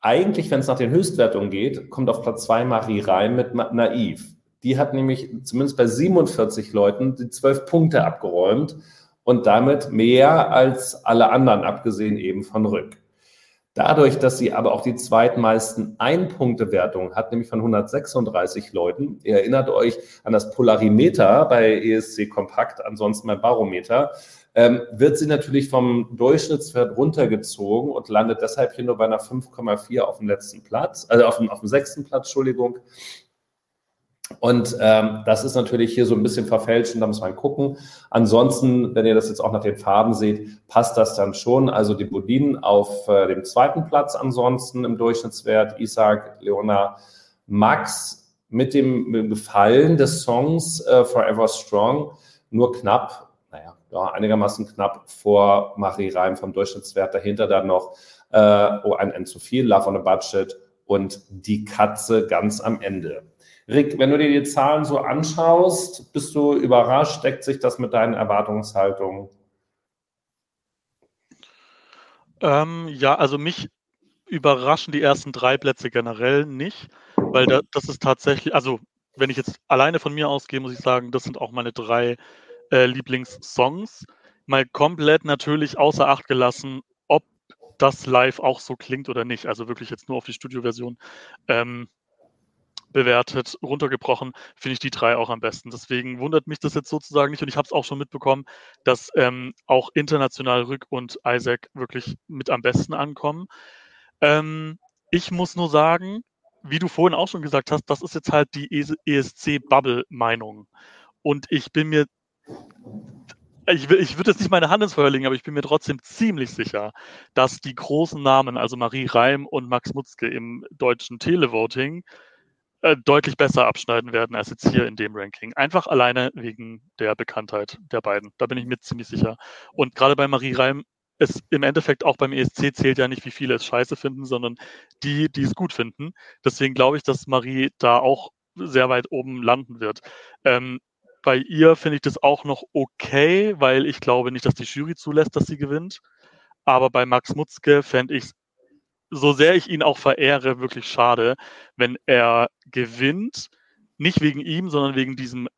eigentlich, wenn es nach den Höchstwertungen geht, kommt auf Platz zwei Marie Reim mit Naiv. Die hat nämlich zumindest bei 47 Leuten die zwölf Punkte abgeräumt und damit mehr als alle anderen, abgesehen eben von Rück. Dadurch, dass sie aber auch die zweitmeisten Einpunktewertungen hat, nämlich von 136 Leuten, ihr erinnert euch an das Polarimeter bei ESC Kompakt, ansonsten mein Barometer, ähm, wird sie natürlich vom Durchschnittswert runtergezogen und landet deshalb hier nur bei einer 5,4 auf dem letzten Platz, also auf dem, auf dem sechsten Platz, Entschuldigung. Und ähm, das ist natürlich hier so ein bisschen verfälscht und da muss man gucken. Ansonsten, wenn ihr das jetzt auch nach den Farben seht, passt das dann schon. Also die Bodinen auf äh, dem zweiten Platz ansonsten im Durchschnittswert, Isaac, Leona, Max mit dem, mit dem Gefallen des Songs äh, Forever Strong nur knapp, naja, ja, einigermaßen knapp vor Marie Reim vom Durchschnittswert. Dahinter dann noch äh, Oh, ein N zu viel, Love on a Budget und die Katze ganz am Ende. Rick, wenn du dir die Zahlen so anschaust, bist du überrascht? Deckt sich das mit deinen Erwartungshaltungen? Ähm, ja, also mich überraschen die ersten drei Plätze generell nicht, weil da, das ist tatsächlich, also wenn ich jetzt alleine von mir ausgehe, muss ich sagen, das sind auch meine drei äh, Lieblingssongs. Mal komplett natürlich außer Acht gelassen, ob das live auch so klingt oder nicht. Also wirklich jetzt nur auf die Studioversion ähm, bewertet, runtergebrochen, finde ich die drei auch am besten. Deswegen wundert mich das jetzt sozusagen nicht und ich habe es auch schon mitbekommen, dass ähm, auch international Rück und Isaac wirklich mit am besten ankommen. Ähm, ich muss nur sagen, wie du vorhin auch schon gesagt hast, das ist jetzt halt die ESC-Bubble-Meinung. Und ich bin mir, ich, ich würde jetzt nicht meine Hand ins Feuer legen, aber ich bin mir trotzdem ziemlich sicher, dass die großen Namen, also Marie Reim und Max Mutzke im deutschen Televoting, äh, deutlich besser abschneiden werden als jetzt hier in dem Ranking. Einfach alleine wegen der Bekanntheit der beiden. Da bin ich mir ziemlich sicher. Und gerade bei Marie Reim es im Endeffekt auch beim ESC zählt ja nicht, wie viele es scheiße finden, sondern die, die es gut finden. Deswegen glaube ich, dass Marie da auch sehr weit oben landen wird. Ähm, bei ihr finde ich das auch noch okay, weil ich glaube nicht, dass die Jury zulässt, dass sie gewinnt. Aber bei Max Mutzke fände ich so sehr ich ihn auch verehre, wirklich schade, wenn er gewinnt. Nicht wegen ihm, sondern wegen diesem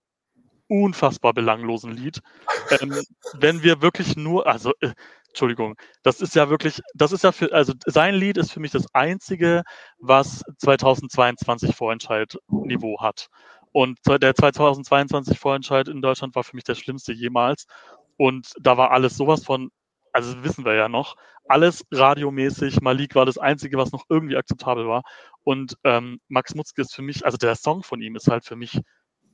unfassbar belanglosen Lied. Ähm, *laughs* wenn wir wirklich nur, also äh, Entschuldigung, das ist ja wirklich, das ist ja für, also sein Lied ist für mich das einzige, was 2022 Vorentscheid-Niveau hat. Und der 2022 Vorentscheid in Deutschland war für mich der schlimmste jemals. Und da war alles sowas von, also wissen wir ja noch, alles radiomäßig. Malik war das Einzige, was noch irgendwie akzeptabel war. Und ähm, Max Mutzke ist für mich, also der Song von ihm ist halt für mich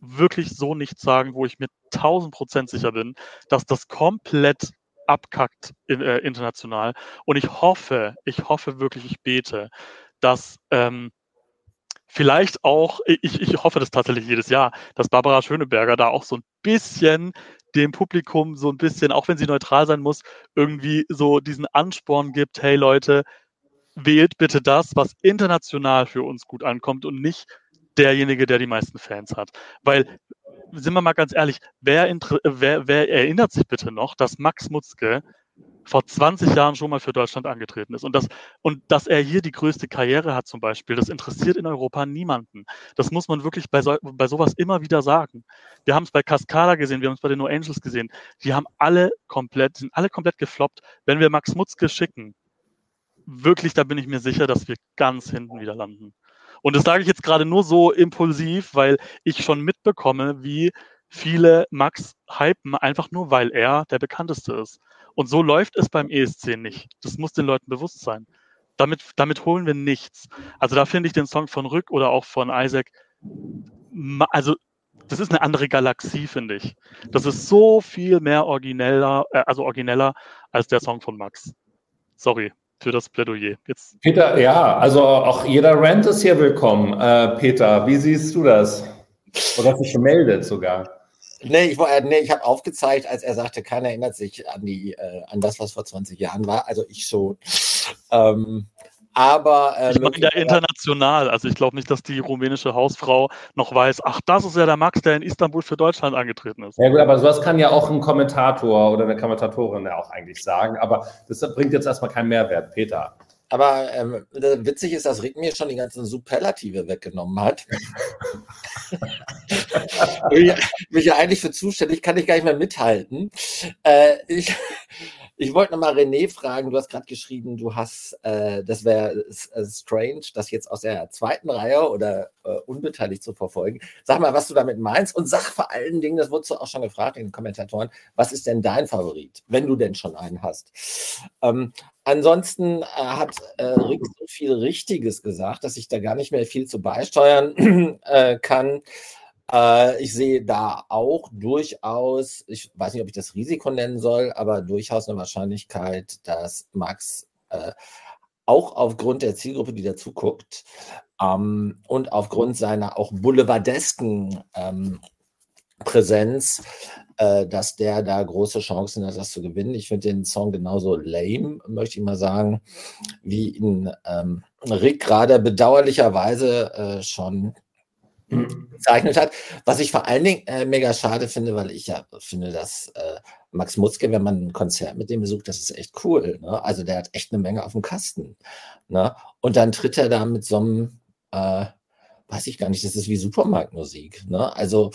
wirklich so nichts sagen, wo ich mir 1000 Prozent sicher bin, dass das komplett abkackt in, äh, international. Und ich hoffe, ich hoffe wirklich, ich bete, dass ähm, vielleicht auch, ich, ich hoffe das tatsächlich jedes Jahr, dass Barbara Schöneberger da auch so ein bisschen dem Publikum so ein bisschen, auch wenn sie neutral sein muss, irgendwie so diesen Ansporn gibt, hey Leute, wählt bitte das, was international für uns gut ankommt und nicht derjenige, der die meisten Fans hat. Weil, sind wir mal ganz ehrlich, wer, wer, wer erinnert sich bitte noch, dass Max Mutzke vor 20 Jahren schon mal für Deutschland angetreten ist. Und, das, und dass er hier die größte Karriere hat zum Beispiel, das interessiert in Europa niemanden. Das muss man wirklich bei, so, bei sowas immer wieder sagen. Wir haben es bei Cascada gesehen, wir haben es bei den No Angels gesehen. Die haben alle komplett, sind alle komplett gefloppt. Wenn wir Max Mutzke schicken, wirklich, da bin ich mir sicher, dass wir ganz hinten wieder landen. Und das sage ich jetzt gerade nur so impulsiv, weil ich schon mitbekomme, wie viele Max hypen, einfach nur weil er der bekannteste ist. Und so läuft es beim ESC nicht. Das muss den Leuten bewusst sein. Damit, damit holen wir nichts. Also da finde ich den Song von Rück oder auch von Isaac, also das ist eine andere Galaxie, finde ich. Das ist so viel mehr origineller, äh, also origineller als der Song von Max. Sorry für das Plädoyer. Jetzt. Peter, ja, also auch jeder Rant ist hier willkommen. Äh, Peter, wie siehst du das? Oder hast du dich gemeldet sogar? Nee, ich, äh, nee, ich habe aufgezeigt, als er sagte, keiner erinnert sich an, die, äh, an das, was vor 20 Jahren war. Also ich schon. Ähm, aber äh, ich meine ja international. Also ich glaube nicht, dass die rumänische Hausfrau noch weiß, ach, das ist ja der Max, der in Istanbul für Deutschland angetreten ist. Ja gut, aber sowas kann ja auch ein Kommentator oder eine Kommentatorin ja auch eigentlich sagen. Aber das bringt jetzt erstmal keinen Mehrwert, Peter. Aber ähm, witzig ist, dass Rick mir schon die ganzen Superlative weggenommen hat. *laughs* mich ja eigentlich für zuständig, kann ich gar nicht mehr mithalten. Äh, ich, ich wollte nochmal René fragen, du hast gerade geschrieben, du hast, äh, das wäre äh, strange, das jetzt aus der zweiten Reihe oder äh, unbeteiligt zu verfolgen. Sag mal, was du damit meinst und sag vor allen Dingen, das wurdest du auch schon gefragt in den Kommentatoren, was ist denn dein Favorit, wenn du denn schon einen hast? Ähm, ansonsten äh, hat äh, Rick so viel Richtiges gesagt, dass ich da gar nicht mehr viel zu beisteuern *clears throat* äh, kann. Äh, ich sehe da auch durchaus, ich weiß nicht, ob ich das Risiko nennen soll, aber durchaus eine Wahrscheinlichkeit, dass Max äh, auch aufgrund der Zielgruppe, die dazu guckt ähm, und aufgrund seiner auch boulevardesken ähm, Präsenz, äh, dass der da große Chancen hat, das zu gewinnen. Ich finde den Song genauso lame, möchte ich mal sagen, wie ihn ähm, Rick gerade bedauerlicherweise äh, schon gezeichnet hat. Was ich vor allen Dingen äh, mega schade finde, weil ich ja finde, dass äh, Max Mutzke, wenn man ein Konzert mit dem besucht, das ist echt cool. Ne? Also der hat echt eine Menge auf dem Kasten. Ne? Und dann tritt er da mit so einem, äh, weiß ich gar nicht, das ist wie Supermarktmusik. Ne? Also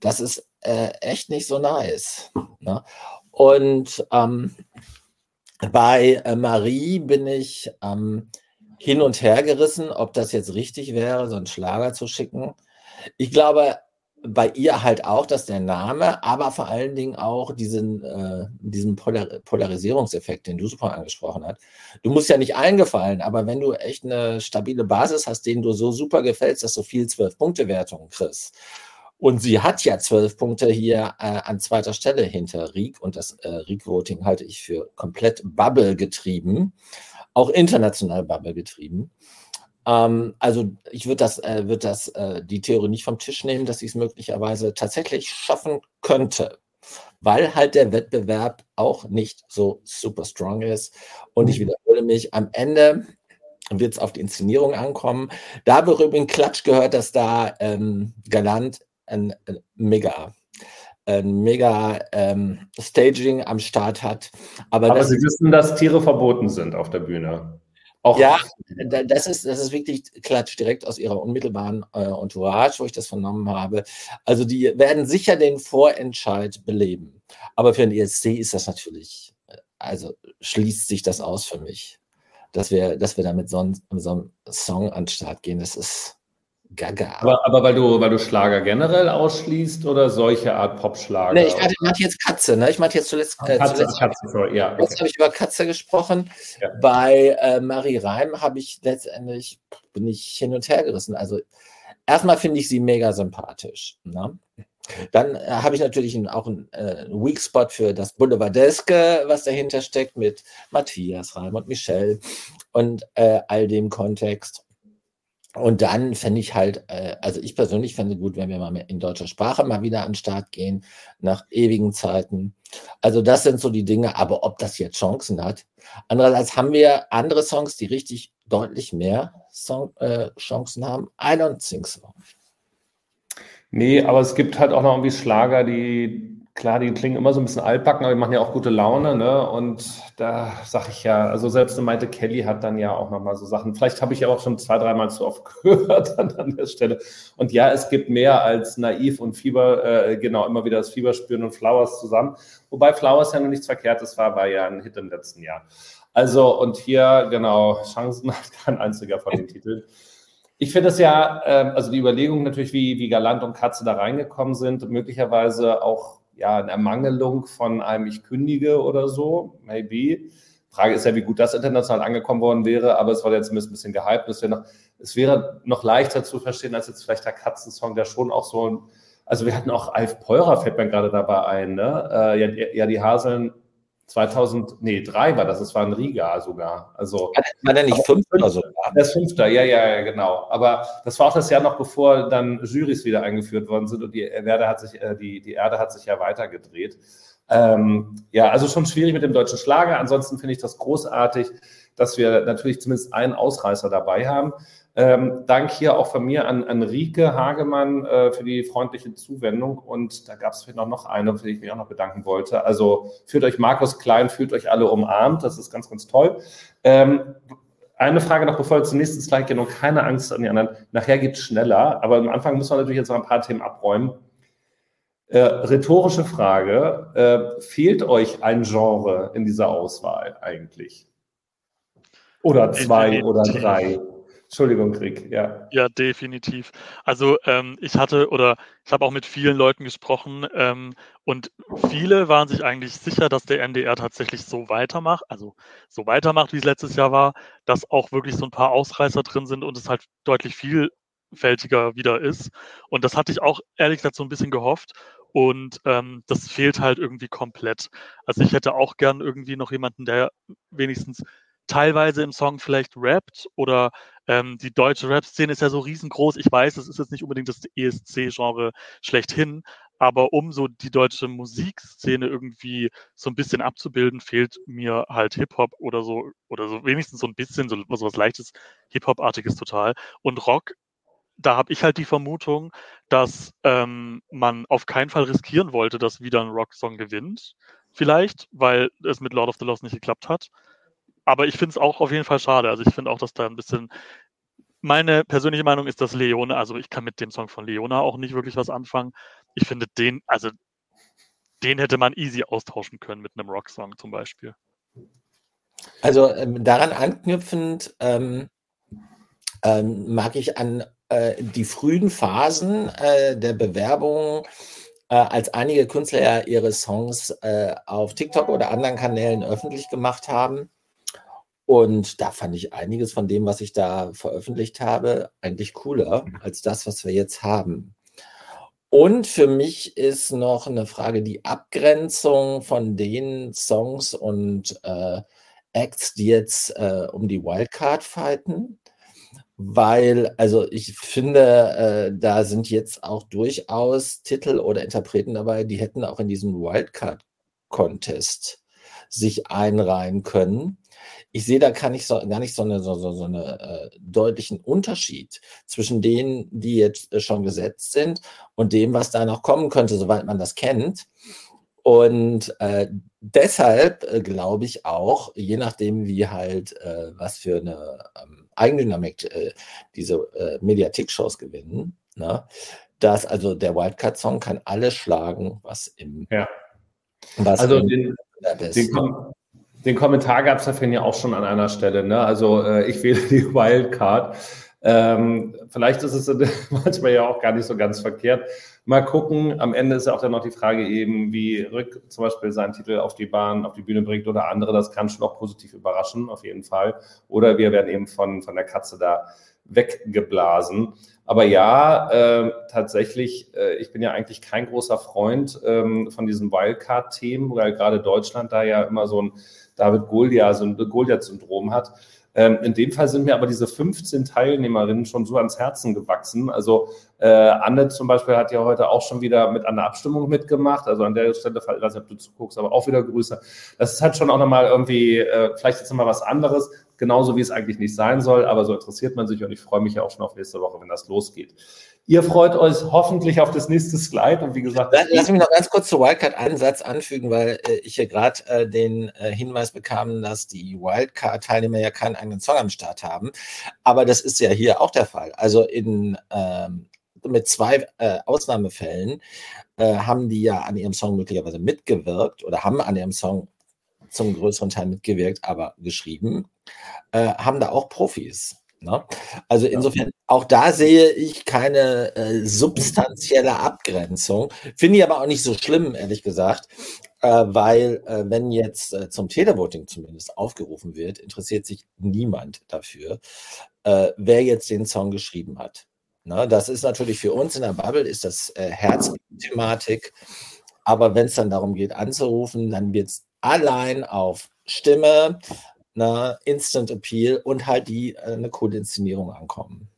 das ist äh, echt nicht so nice. Ne? Und ähm, bei äh, Marie bin ich ähm, hin und her gerissen, ob das jetzt richtig wäre, so einen Schlager zu schicken. Ich glaube, bei ihr halt auch, dass der Name, aber vor allen Dingen auch diesen, äh, diesen Polar Polarisierungseffekt, den du super angesprochen hast. Du musst ja nicht eingefallen, aber wenn du echt eine stabile Basis hast, denen du so super gefällst, dass du viel Zwölf-Punkte-Wertungen kriegst. Und sie hat ja zwölf Punkte hier äh, an zweiter Stelle hinter Riek und das äh, Riek-Voting halte ich für komplett Bubble getrieben, auch international Bubble getrieben. Ähm, also ich würde das, äh, würd das äh, die Theorie nicht vom Tisch nehmen, dass sie es möglicherweise tatsächlich schaffen könnte, weil halt der Wettbewerb auch nicht so super strong ist. Und ich mhm. wiederhole mich, am Ende wird es auf die Inszenierung ankommen. Da habe ich übrigens Klatsch gehört, dass da ähm, Galant ein, ein mega ein mega ähm, Staging am Start hat. Aber, Aber Sie wissen, dass Tiere verboten sind auf der Bühne. Auch ja, das ist, das ist wirklich Klatsch direkt aus ihrer unmittelbaren äh, Entourage, wo ich das vernommen habe. Also die werden sicher den Vorentscheid beleben. Aber für den ESC ist das natürlich, äh, also schließt sich das aus für mich, dass wir, dass wir da mit so, so einem Song an den Start gehen. Das ist, Gaga. Aber, aber weil, du, weil du Schlager generell ausschließt oder solche Art Popschlager? Nee, ich meinte jetzt Katze, ne? Ich meinte jetzt zuletzt. Äh, Katze, zuletzt, Katze, sorry, ja. Okay. Jetzt habe ich über Katze gesprochen. Ja. Bei äh, Marie Reim habe ich letztendlich, bin ich hin und her gerissen. Also erstmal finde ich sie mega sympathisch. Ne? Dann äh, habe ich natürlich auch einen äh, Weak Spot für das Boulevardeske, was dahinter steckt, mit Matthias Reim und Michelle und äh, all dem Kontext. Und dann fände ich halt, äh, also ich persönlich fände gut, wenn wir mal in deutscher Sprache mal wieder an den Start gehen, nach ewigen Zeiten. Also das sind so die Dinge, aber ob das jetzt Chancen hat. Andererseits haben wir andere Songs, die richtig deutlich mehr Song, äh, Chancen haben. I don't think so. Nee, aber es gibt halt auch noch irgendwie Schlager, die klar, die klingen immer so ein bisschen altbacken, aber die machen ja auch gute Laune, ne? Und da sage ich ja, also selbst eine Meinte Kelly hat dann ja auch nochmal so Sachen. Vielleicht habe ich ja auch schon zwei, dreimal zu oft *laughs* gehört an, an der Stelle. Und ja, es gibt mehr als naiv und Fieber, äh, genau, immer wieder das Fieber spüren und Flowers zusammen. Wobei Flowers ja noch nichts Verkehrtes war, war ja ein Hit im letzten Jahr. Also, und hier, genau, Chancen hat kein *laughs* einziger von den Titeln. Ich finde es ja, äh, also die Überlegung natürlich, wie, wie Galant und Katze da reingekommen sind, möglicherweise auch ja, eine Ermangelung von einem Ich kündige oder so, maybe. Frage ist ja, wie gut das international angekommen worden wäre, aber es war jetzt ein bisschen gehypt. Es wäre, noch, es wäre noch leichter zu verstehen als jetzt vielleicht der Katzensong, der schon auch so ein, also wir hatten auch Alf Peurer, fällt mir gerade dabei ein, ne? Äh, ja, die Haseln 2000, nee, drei war das, es war ein Riga sogar. Also, war der nicht fünf oder so? Das fünfter, ja, ja, ja, genau. Aber das war auch das Jahr noch, bevor dann Jurys wieder eingeführt worden sind und die Erde hat sich, äh, die, die Erde hat sich ja weitergedreht. Ähm, ja, also schon schwierig mit dem deutschen Schlager. Ansonsten finde ich das großartig, dass wir natürlich zumindest einen Ausreißer dabei haben. Ähm, Dank hier auch von mir an, an Rike Hagemann äh, für die freundliche Zuwendung. Und da gab es noch, noch eine, für die ich mich auch noch bedanken wollte. Also fühlt euch Markus Klein, fühlt euch alle umarmt. Das ist ganz, ganz toll. Ähm, eine Frage noch, bevor wir zum nächsten Slide gehen und keine Angst an die anderen. Nachher geht es schneller, aber am Anfang müssen wir natürlich jetzt noch ein paar Themen abräumen. Äh, rhetorische Frage. Äh, fehlt euch ein Genre in dieser Auswahl eigentlich? Oder zwei oder drei? Entschuldigung, Krieg, ja. Ja, definitiv. Also ähm, ich hatte oder ich habe auch mit vielen Leuten gesprochen ähm, und viele waren sich eigentlich sicher, dass der NDR tatsächlich so weitermacht, also so weitermacht, wie es letztes Jahr war, dass auch wirklich so ein paar Ausreißer drin sind und es halt deutlich vielfältiger wieder ist. Und das hatte ich auch ehrlich gesagt so ein bisschen gehofft. Und ähm, das fehlt halt irgendwie komplett. Also ich hätte auch gern irgendwie noch jemanden, der wenigstens teilweise im Song vielleicht rappt oder ähm, die deutsche Rap-Szene ist ja so riesengroß. Ich weiß, es ist jetzt nicht unbedingt das ESC-Genre schlechthin, aber um so die deutsche Musikszene irgendwie so ein bisschen abzubilden, fehlt mir halt Hip-Hop oder so, oder so wenigstens so ein bisschen, so, so was leichtes Hip-Hop-artiges total. Und Rock da habe ich halt die Vermutung, dass ähm, man auf keinen Fall riskieren wollte, dass wieder ein Rocksong gewinnt. Vielleicht, weil es mit Lord of the Lost nicht geklappt hat. Aber ich finde es auch auf jeden Fall schade. Also ich finde auch, dass da ein bisschen. Meine persönliche Meinung ist, dass Leona, also ich kann mit dem Song von Leona auch nicht wirklich was anfangen. Ich finde den, also den hätte man easy austauschen können mit einem Rocksong zum Beispiel. Also ähm, daran anknüpfend ähm, ähm, mag ich an äh, die frühen Phasen äh, der Bewerbung, äh, als einige Künstler ihre Songs äh, auf TikTok oder anderen Kanälen öffentlich gemacht haben. Und da fand ich einiges von dem, was ich da veröffentlicht habe, eigentlich cooler als das, was wir jetzt haben. Und für mich ist noch eine Frage die Abgrenzung von den Songs und äh, Acts, die jetzt äh, um die Wildcard fighten weil, also ich finde, äh, da sind jetzt auch durchaus Titel oder Interpreten dabei, die hätten auch in diesem Wildcard-Contest sich einreihen können. Ich sehe da kann ich so, gar nicht so einen so, so, so eine, äh, deutlichen Unterschied zwischen denen, die jetzt äh, schon gesetzt sind und dem, was da noch kommen könnte, soweit man das kennt. Und äh, deshalb äh, glaube ich auch, je nachdem, wie halt, äh, was für eine ähm, Eigendynamik äh, diese äh, Mediathek-Shows gewinnen, ne? dass also der Wildcard-Song kann alles schlagen, was im. Ja. Was also im den, den, Kom den, Kommentar gab es da ja auch schon an einer Stelle. Ne? Also äh, ich wähle die *laughs* Wildcard. Ähm, vielleicht ist es *laughs* manchmal ja auch gar nicht so ganz verkehrt. Mal gucken. Am Ende ist ja auch dann noch die Frage eben, wie Rück zum Beispiel seinen Titel auf die Bahn, auf die Bühne bringt oder andere. Das kann schon auch positiv überraschen, auf jeden Fall. Oder wir werden eben von, von der Katze da weggeblasen. Aber ja, äh, tatsächlich, äh, ich bin ja eigentlich kein großer Freund ähm, von diesen Wildcard-Themen, weil gerade Deutschland da ja immer so ein David Goliath-Syndrom hat. Ähm, in dem Fall sind mir aber diese 15 Teilnehmerinnen schon so ans Herzen gewachsen. Also äh, Anne zum Beispiel hat ja heute auch schon wieder mit einer Abstimmung mitgemacht. Also an der Stelle, ich weiß nicht, ob du zuguckst, aber auch wieder Grüße. Das ist halt schon auch nochmal irgendwie, äh, vielleicht jetzt nochmal was anderes, genauso wie es eigentlich nicht sein soll, aber so interessiert man sich und ich freue mich ja auch schon auf nächste Woche, wenn das losgeht. Ihr freut euch hoffentlich auf das nächste Slide und wie gesagt. Lass mich noch ganz kurz zu Wildcard einen Satz anfügen, weil äh, ich hier gerade äh, den äh, Hinweis bekam, dass die Wildcard-Teilnehmer ja keinen eigenen Song am Start haben. Aber das ist ja hier auch der Fall. Also in, ähm, mit zwei äh, Ausnahmefällen äh, haben die ja an ihrem Song möglicherweise mitgewirkt oder haben an ihrem Song zum größeren Teil mitgewirkt, aber geschrieben, äh, haben da auch Profis. Ne? Also insofern, auch da sehe ich keine äh, substanzielle Abgrenzung. Finde ich aber auch nicht so schlimm, ehrlich gesagt, äh, weil äh, wenn jetzt äh, zum Televoting zumindest aufgerufen wird, interessiert sich niemand dafür, äh, wer jetzt den Song geschrieben hat. Ne? Das ist natürlich für uns in der Bubble, ist das äh, Herzthematik. Aber wenn es dann darum geht anzurufen, dann wird es allein auf Stimme, ne, Instant Appeal und halt die äh, eine coole Inszenierung ankommen.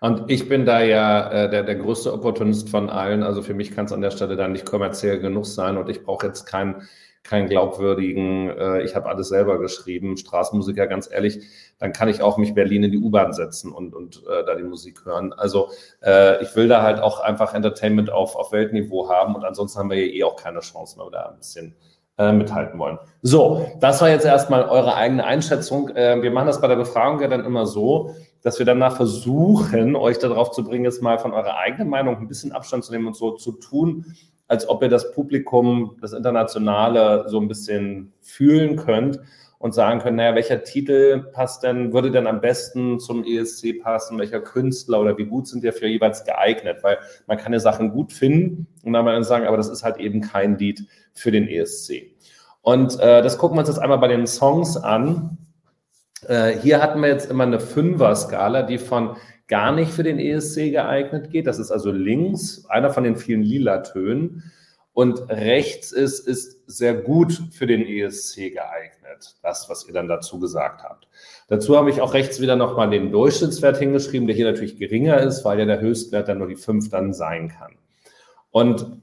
Und ich bin da ja äh, der, der größte Opportunist von allen. Also für mich kann es an der Stelle dann nicht kommerziell genug sein und ich brauche jetzt keinen keinen glaubwürdigen, äh, ich habe alles selber geschrieben, Straßenmusiker, ganz ehrlich, dann kann ich auch mich Berlin in die U-Bahn setzen und, und äh, da die Musik hören. Also äh, ich will da halt auch einfach Entertainment auf, auf Weltniveau haben und ansonsten haben wir ja eh auch keine Chance, wenn wir da ein bisschen äh, mithalten wollen. So, das war jetzt erstmal eure eigene Einschätzung. Äh, wir machen das bei der Befragung ja dann immer so, dass wir danach versuchen, euch darauf zu bringen, jetzt mal von eurer eigenen Meinung ein bisschen Abstand zu nehmen und so zu tun, als ob ihr das Publikum, das Internationale so ein bisschen fühlen könnt und sagen könnt, naja, welcher Titel passt denn, würde denn am besten zum ESC passen, welcher Künstler oder wie gut sind die für jeweils geeignet? Weil man kann ja Sachen gut finden und dann sagen, aber das ist halt eben kein Lied für den ESC. Und äh, das gucken wir uns jetzt einmal bei den Songs an. Äh, hier hatten wir jetzt immer eine Fünfer-Skala, die von gar nicht für den ESC geeignet geht. Das ist also links, einer von den vielen lila Tönen. Und rechts ist, ist sehr gut für den ESC geeignet. Das, was ihr dann dazu gesagt habt. Dazu habe ich auch rechts wieder nochmal den Durchschnittswert hingeschrieben, der hier natürlich geringer ist, weil ja der Höchstwert dann nur die 5 dann sein kann. Und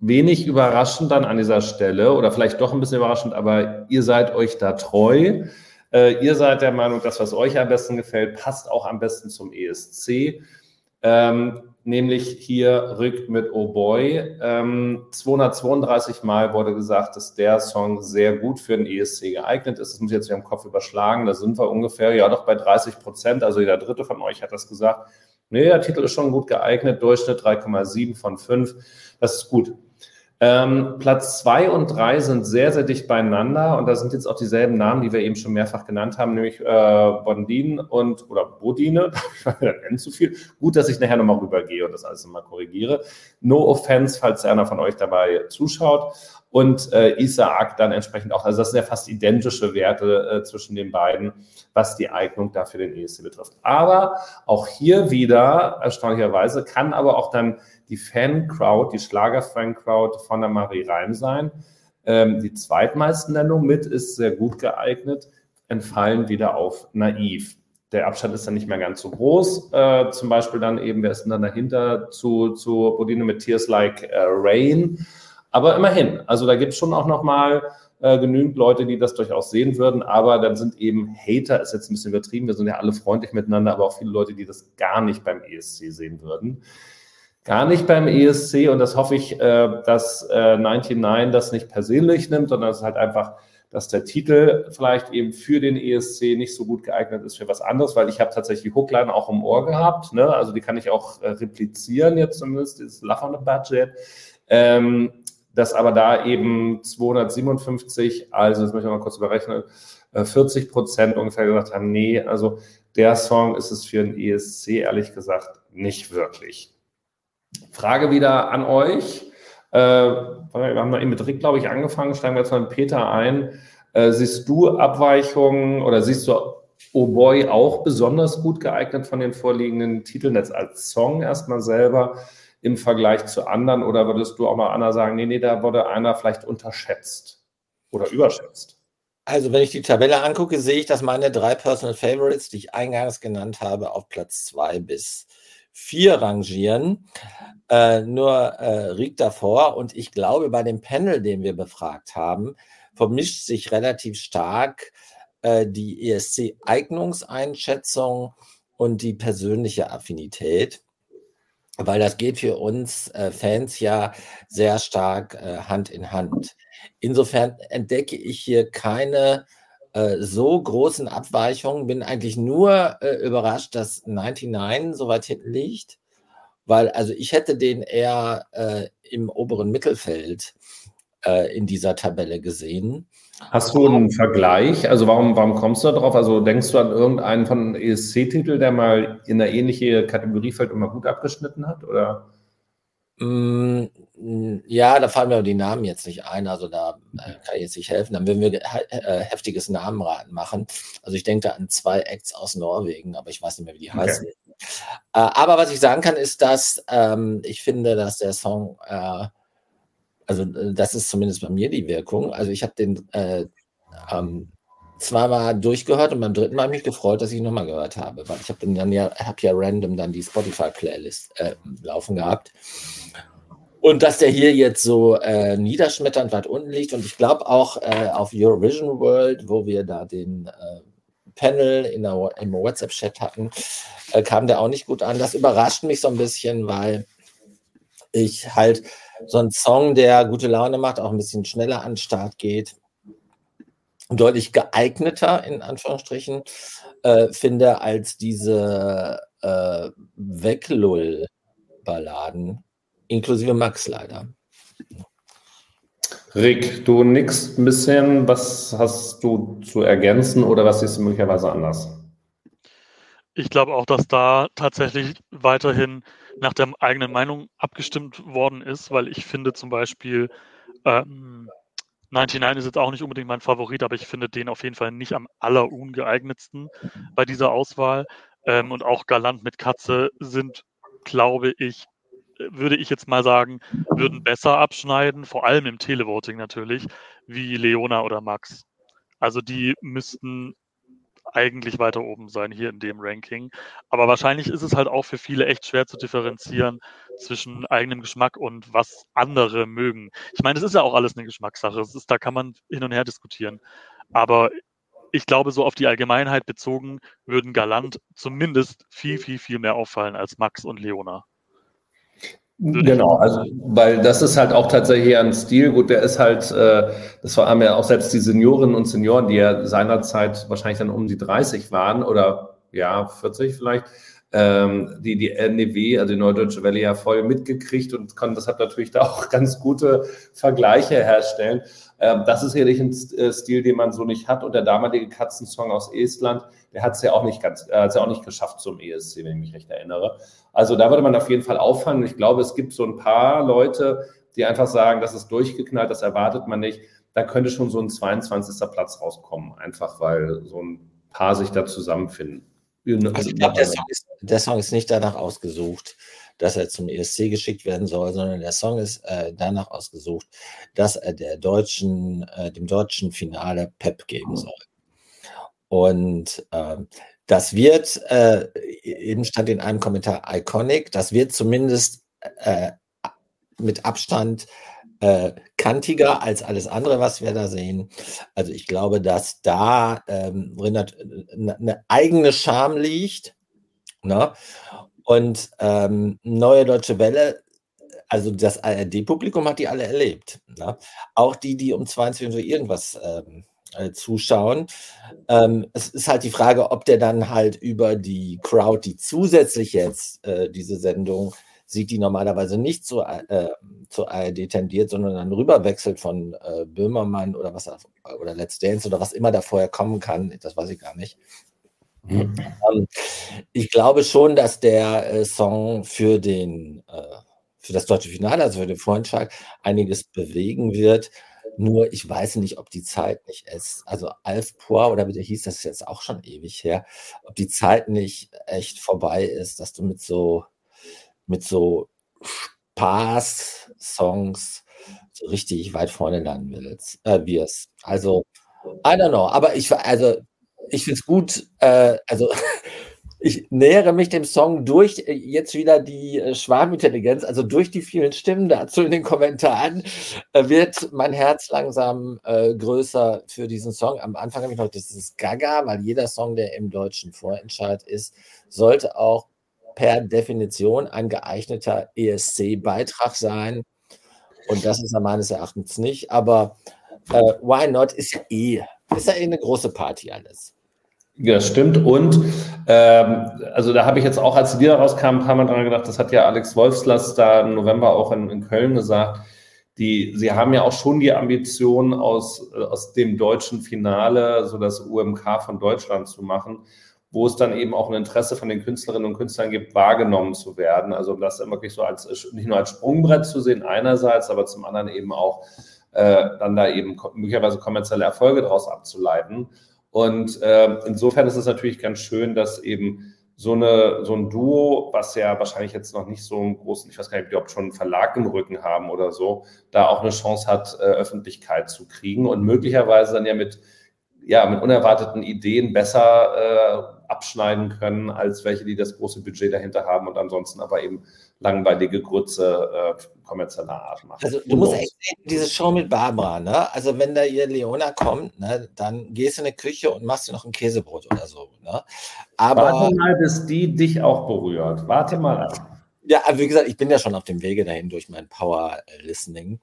wenig überraschend dann an dieser Stelle oder vielleicht doch ein bisschen überraschend, aber ihr seid euch da treu. Äh, ihr seid der Meinung, das, was euch am besten gefällt, passt auch am besten zum ESC. Ähm, nämlich hier Rück mit Oh Boy. Ähm, 232 Mal wurde gesagt, dass der Song sehr gut für den ESC geeignet ist. Das muss ich jetzt wieder im Kopf überschlagen. Da sind wir ungefähr, ja doch bei 30 Prozent. Also jeder dritte von euch hat das gesagt. Nee, der Titel ist schon gut geeignet. Durchschnitt 3,7 von 5. Das ist gut. Ähm, Platz zwei und drei sind sehr, sehr dicht beieinander und da sind jetzt auch dieselben Namen, die wir eben schon mehrfach genannt haben, nämlich äh, Bondin und oder Bodine. *laughs* ich nenne zu viel. Gut, dass ich nachher nochmal rübergehe und das alles nochmal korrigiere. No offense, falls einer von euch dabei zuschaut. Und äh, Isaac dann entsprechend auch. Also das sind ja fast identische Werte äh, zwischen den beiden, was die Eignung da für den ESC betrifft. Aber auch hier wieder, erstaunlicherweise, kann aber auch dann die Fan-Crowd, die Schlager-Fan-Crowd von der Marie Reim sein. Ähm, die zweitmeisten Nennung mit ist sehr gut geeignet, entfallen wieder auf naiv. Der Abstand ist dann nicht mehr ganz so groß. Äh, zum Beispiel dann eben, wer ist denn dann dahinter zu, zu Bodine mit Tears Like äh, Rain? Aber immerhin, also da gibt es schon auch nochmal äh, genügend Leute, die das durchaus sehen würden, aber dann sind eben Hater, ist jetzt ein bisschen übertrieben, wir sind ja alle freundlich miteinander, aber auch viele Leute, die das gar nicht beim ESC sehen würden gar nicht beim ESC und das hoffe ich, äh, dass äh, 99 das nicht persönlich nimmt, sondern es ist halt einfach, dass der Titel vielleicht eben für den ESC nicht so gut geeignet ist für was anderes, weil ich habe tatsächlich Hookline auch im Ohr gehabt, ne? also die kann ich auch äh, replizieren jetzt zumindest, dieses the Budget. Ähm, dass aber da eben 257, also das möchte ich mal kurz überrechnen, 40 äh, Prozent ungefähr gesagt haben, nee, also der Song ist es für den ESC ehrlich gesagt nicht wirklich. Frage wieder an euch. Äh, wir haben eben mit Rick, glaube ich, angefangen. Steigen wir jetzt mal mit Peter ein. Äh, siehst du Abweichungen oder siehst du Oh Boy auch besonders gut geeignet von den vorliegenden Titeln jetzt als Song erstmal selber im Vergleich zu anderen? Oder würdest du auch noch einer sagen, nee, nee, da wurde einer vielleicht unterschätzt oder überschätzt? Also, wenn ich die Tabelle angucke, sehe ich, dass meine drei Personal Favorites, die ich eingangs genannt habe, auf Platz zwei bis vier rangieren. Äh, nur äh, Riek davor. Und ich glaube, bei dem Panel, den wir befragt haben, vermischt sich relativ stark äh, die ESC-Eignungseinschätzung und die persönliche Affinität. Weil das geht für uns äh, Fans ja sehr stark äh, Hand in Hand. Insofern entdecke ich hier keine äh, so großen Abweichungen. Bin eigentlich nur äh, überrascht, dass 99 so weit hinten liegt, weil also ich hätte den eher äh, im oberen Mittelfeld äh, in dieser Tabelle gesehen. Hast du einen Vergleich? Also warum, warum kommst du darauf? Also denkst du an irgendeinen von ESC-Titel, der mal in eine ähnliche Kategorie fällt und mal gut abgeschnitten hat? Oder? Mm, ja, da fallen mir die Namen jetzt nicht ein, also da äh, kann ich jetzt nicht helfen. Dann würden wir äh, heftiges Namenraten machen. Also ich denke da an zwei Acts aus Norwegen, aber ich weiß nicht mehr, wie die okay. heißen. Äh, aber was ich sagen kann, ist, dass ähm, ich finde, dass der Song, also äh, das ist zumindest bei mir die Wirkung. Also ich habe den äh, ähm, zweimal durchgehört und beim dritten Mal mich gefreut, dass ich ihn nochmal gehört habe, weil ich habe dann ja, habe ja random dann die Spotify-Playlist äh, laufen gehabt. Und dass der hier jetzt so äh, niederschmetternd weit unten liegt und ich glaube auch äh, auf Eurovision World, wo wir da den äh, Panel in der, im WhatsApp-Chat hatten, äh, kam der auch nicht gut an. Das überrascht mich so ein bisschen, weil ich halt so einen Song, der gute Laune macht, auch ein bisschen schneller an den Start geht, deutlich geeigneter, in Anführungsstrichen, äh, finde als diese äh, Weglull-Balladen, inklusive Max leider. Rick, du nix ein bisschen. Was hast du zu ergänzen oder was ist möglicherweise anders? Ich glaube auch, dass da tatsächlich weiterhin nach der eigenen Meinung abgestimmt worden ist, weil ich finde zum Beispiel, ähm, 99 ist jetzt auch nicht unbedingt mein Favorit, aber ich finde den auf jeden Fall nicht am allerungeeignetsten bei dieser Auswahl. Ähm, und auch Galant mit Katze sind, glaube ich, würde ich jetzt mal sagen, würden besser abschneiden, vor allem im Televoting natürlich, wie Leona oder Max. Also die müssten eigentlich weiter oben sein hier in dem Ranking. Aber wahrscheinlich ist es halt auch für viele echt schwer zu differenzieren zwischen eigenem Geschmack und was andere mögen. Ich meine, es ist ja auch alles eine Geschmackssache. Ist, da kann man hin und her diskutieren. Aber ich glaube, so auf die Allgemeinheit bezogen würden Galant zumindest viel, viel, viel mehr auffallen als Max und Leona. Genau, also weil das ist halt auch tatsächlich ein Stil. Gut, der ist halt, äh, das haben ja auch selbst die Seniorinnen und Senioren, die ja seinerzeit wahrscheinlich dann um die 30 waren oder ja, 40 vielleicht, ähm, die die NEW, also die Neudeutsche Welle, ja voll mitgekriegt und kann deshalb natürlich da auch *laughs* ganz gute Vergleiche herstellen. Ähm, das ist sicherlich ein äh, Stil, den man so nicht hat. Und der damalige Katzensong aus Estland, der hat es ja auch nicht ganz, äh, hat ja auch nicht geschafft zum ESC, wenn ich mich recht erinnere. Also da würde man auf jeden Fall auffangen. Ich glaube, es gibt so ein paar Leute, die einfach sagen, das ist durchgeknallt, das erwartet man nicht. Da könnte schon so ein 22. Platz rauskommen, einfach weil so ein paar sich da zusammenfinden. Also ich glaube, der, der, Song ist nicht danach ausgesucht, dass er zum ESC geschickt werden soll, sondern der Song ist äh, danach ausgesucht, dass er der deutschen, äh, dem deutschen Finale Pep geben mhm. soll. Und äh, das wird, äh, eben stand in einem Kommentar iconic, das wird zumindest äh, mit Abstand äh, kantiger als alles andere, was wir da sehen. Also ich glaube, dass da ähm, eine ne eigene Scham liegt. Ne? Und ähm, Neue Deutsche Welle, also das ARD-Publikum hat die alle erlebt. Ne? Auch die, die um 22 Uhr irgendwas ähm, äh, zuschauen. Ähm, es ist halt die Frage, ob der dann halt über die Crowd, die zusätzlich jetzt äh, diese Sendung sieht, die normalerweise nicht zu, äh, zur ARD tendiert, sondern dann rüberwechselt von äh, Böhmermann oder was oder Let's Dance oder was immer da vorher kommen kann, das weiß ich gar nicht. Ähm, ich glaube schon, dass der äh, Song für den äh, für das deutsche Finale, also für den Vorentscheid, einiges bewegen wird. Nur ich weiß nicht, ob die Zeit nicht ist. Also Alf Poir oder wie der hieß, das ist jetzt auch schon ewig her, ob die Zeit nicht echt vorbei ist, dass du mit so mit so Spaß-Songs so richtig weit vorne landen willst, äh, wirst. Also, I don't know. Aber ich, also, ich finde es gut, äh, also *laughs* ich nähere mich dem Song durch äh, jetzt wieder die äh, Schwarmintelligenz, also durch die vielen Stimmen dazu in den Kommentaren, äh, wird mein Herz langsam äh, größer für diesen Song. Am Anfang habe ich noch, das ist Gaga, weil jeder Song, der im deutschen Vorentscheid ist, sollte auch per Definition ein geeigneter ESC-Beitrag sein. Und das ist er meines Erachtens nicht. Aber äh, Why Not ist eh, ist ja eh eine große Party alles. Ja, stimmt. Und ähm, also da habe ich jetzt auch, als die Lieder rauskamen, ein paar Mal dran gedacht, das hat ja Alex Wolfslatz da im November auch in, in Köln gesagt. Die, sie haben ja auch schon die Ambition, aus, aus dem deutschen Finale so das UMK von Deutschland zu machen wo es dann eben auch ein Interesse von den Künstlerinnen und Künstlern gibt, wahrgenommen zu werden. Also das wirklich so als nicht nur als Sprungbrett zu sehen einerseits, aber zum anderen eben auch äh, dann da eben möglicherweise kommerzielle Erfolge daraus abzuleiten. Und äh, insofern ist es natürlich ganz schön, dass eben so, eine, so ein Duo, was ja wahrscheinlich jetzt noch nicht so einen großen, ich weiß gar nicht, ob die schon einen Verlag im Rücken haben oder so, da auch eine Chance hat, äh, Öffentlichkeit zu kriegen und möglicherweise dann ja mit, ja, mit unerwarteten Ideen besser äh, abschneiden können, als welche, die das große Budget dahinter haben und ansonsten aber eben langweilige Grütze äh, kommerzieller Art machen. Also du musst echt sehen, diese Show mit Barbara, ne? Also wenn da ihr Leona kommt, ne, dann gehst du in die Küche und machst dir noch ein Käsebrot oder so. Ne? Aber Warte mal, bis die dich auch berührt. Warte mal ab. Ja, wie gesagt, ich bin ja schon auf dem Wege dahin durch mein Power Listening.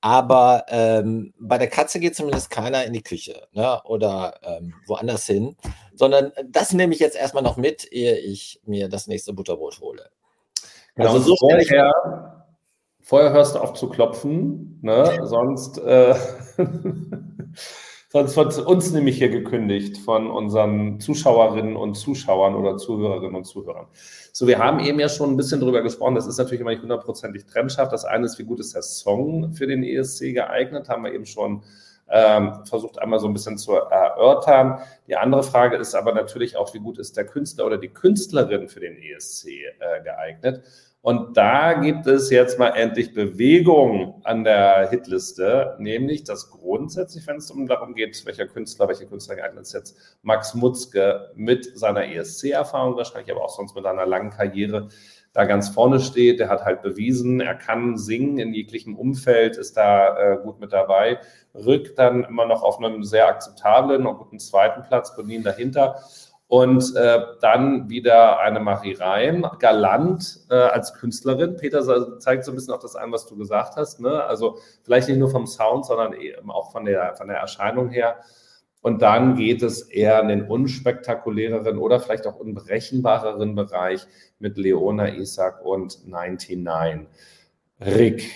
Aber ähm, bei der Katze geht zumindest keiner in die Küche ne? oder ähm, woanders hin, sondern das nehme ich jetzt erstmal noch mit, ehe ich mir das nächste Butterbrot hole. Genau, also so vorher, vorher hörst du auf zu klopfen, ne? sonst äh, *laughs* Sonst wird uns nämlich hier gekündigt von unseren Zuschauerinnen und Zuschauern oder Zuhörerinnen und Zuhörern. So, wir haben eben ja schon ein bisschen drüber gesprochen. Das ist natürlich immer nicht hundertprozentig trennscharf. Das eine ist, wie gut ist der Song für den ESC geeignet? Haben wir eben schon ähm, versucht einmal so ein bisschen zu erörtern. Die andere Frage ist aber natürlich auch, wie gut ist der Künstler oder die Künstlerin für den ESC äh, geeignet? Und da gibt es jetzt mal endlich Bewegung an der Hitliste, nämlich dass grundsätzlich, wenn es um darum geht, welcher Künstler, welche Künstler geeignet ist jetzt, Max Mutzke mit seiner ESC-Erfahrung wahrscheinlich, aber auch sonst mit einer langen Karriere, da ganz vorne steht. Der hat halt bewiesen, er kann singen in jeglichem Umfeld, ist da äh, gut mit dabei. Rück dann immer noch auf einem sehr akzeptablen und guten zweiten Platz, Bonin dahinter. Und äh, dann wieder eine Marie Reim, galant äh, als Künstlerin. Peter zeigt so ein bisschen auch das an, was du gesagt hast. Ne? Also vielleicht nicht nur vom Sound, sondern eben auch von der, von der Erscheinung her. Und dann geht es eher in den unspektakuläreren oder vielleicht auch unberechenbareren Bereich mit Leona Isaac und 99. Rick,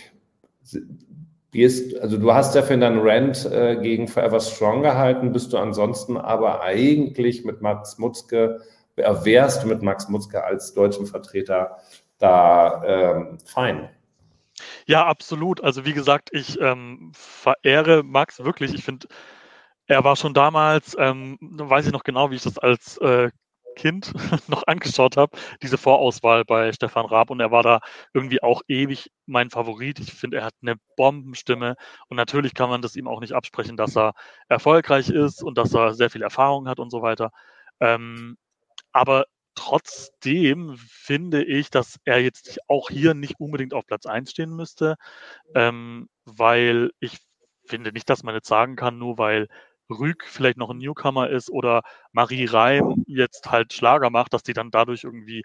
ist, also du hast ja für deinen Rant äh, gegen Forever Strong gehalten, bist du ansonsten aber eigentlich mit Max Mutzke, äh, wärst du mit Max Mutzke als deutschen Vertreter da ähm, fein? Ja, absolut. Also wie gesagt, ich ähm, verehre Max wirklich. Ich finde, er war schon damals, ähm, weiß ich noch genau, wie ich das als äh, Kind *laughs* noch angeschaut habe, diese Vorauswahl bei Stefan Raab und er war da irgendwie auch ewig mein Favorit. Ich finde, er hat eine Bombenstimme und natürlich kann man das ihm auch nicht absprechen, dass er erfolgreich ist und dass er sehr viel Erfahrung hat und so weiter. Ähm, aber trotzdem finde ich, dass er jetzt auch hier nicht unbedingt auf Platz 1 stehen müsste, ähm, weil ich finde nicht, dass man jetzt sagen kann, nur weil Rüg vielleicht noch ein Newcomer ist oder Marie Reim jetzt halt Schlager macht, dass die dann dadurch irgendwie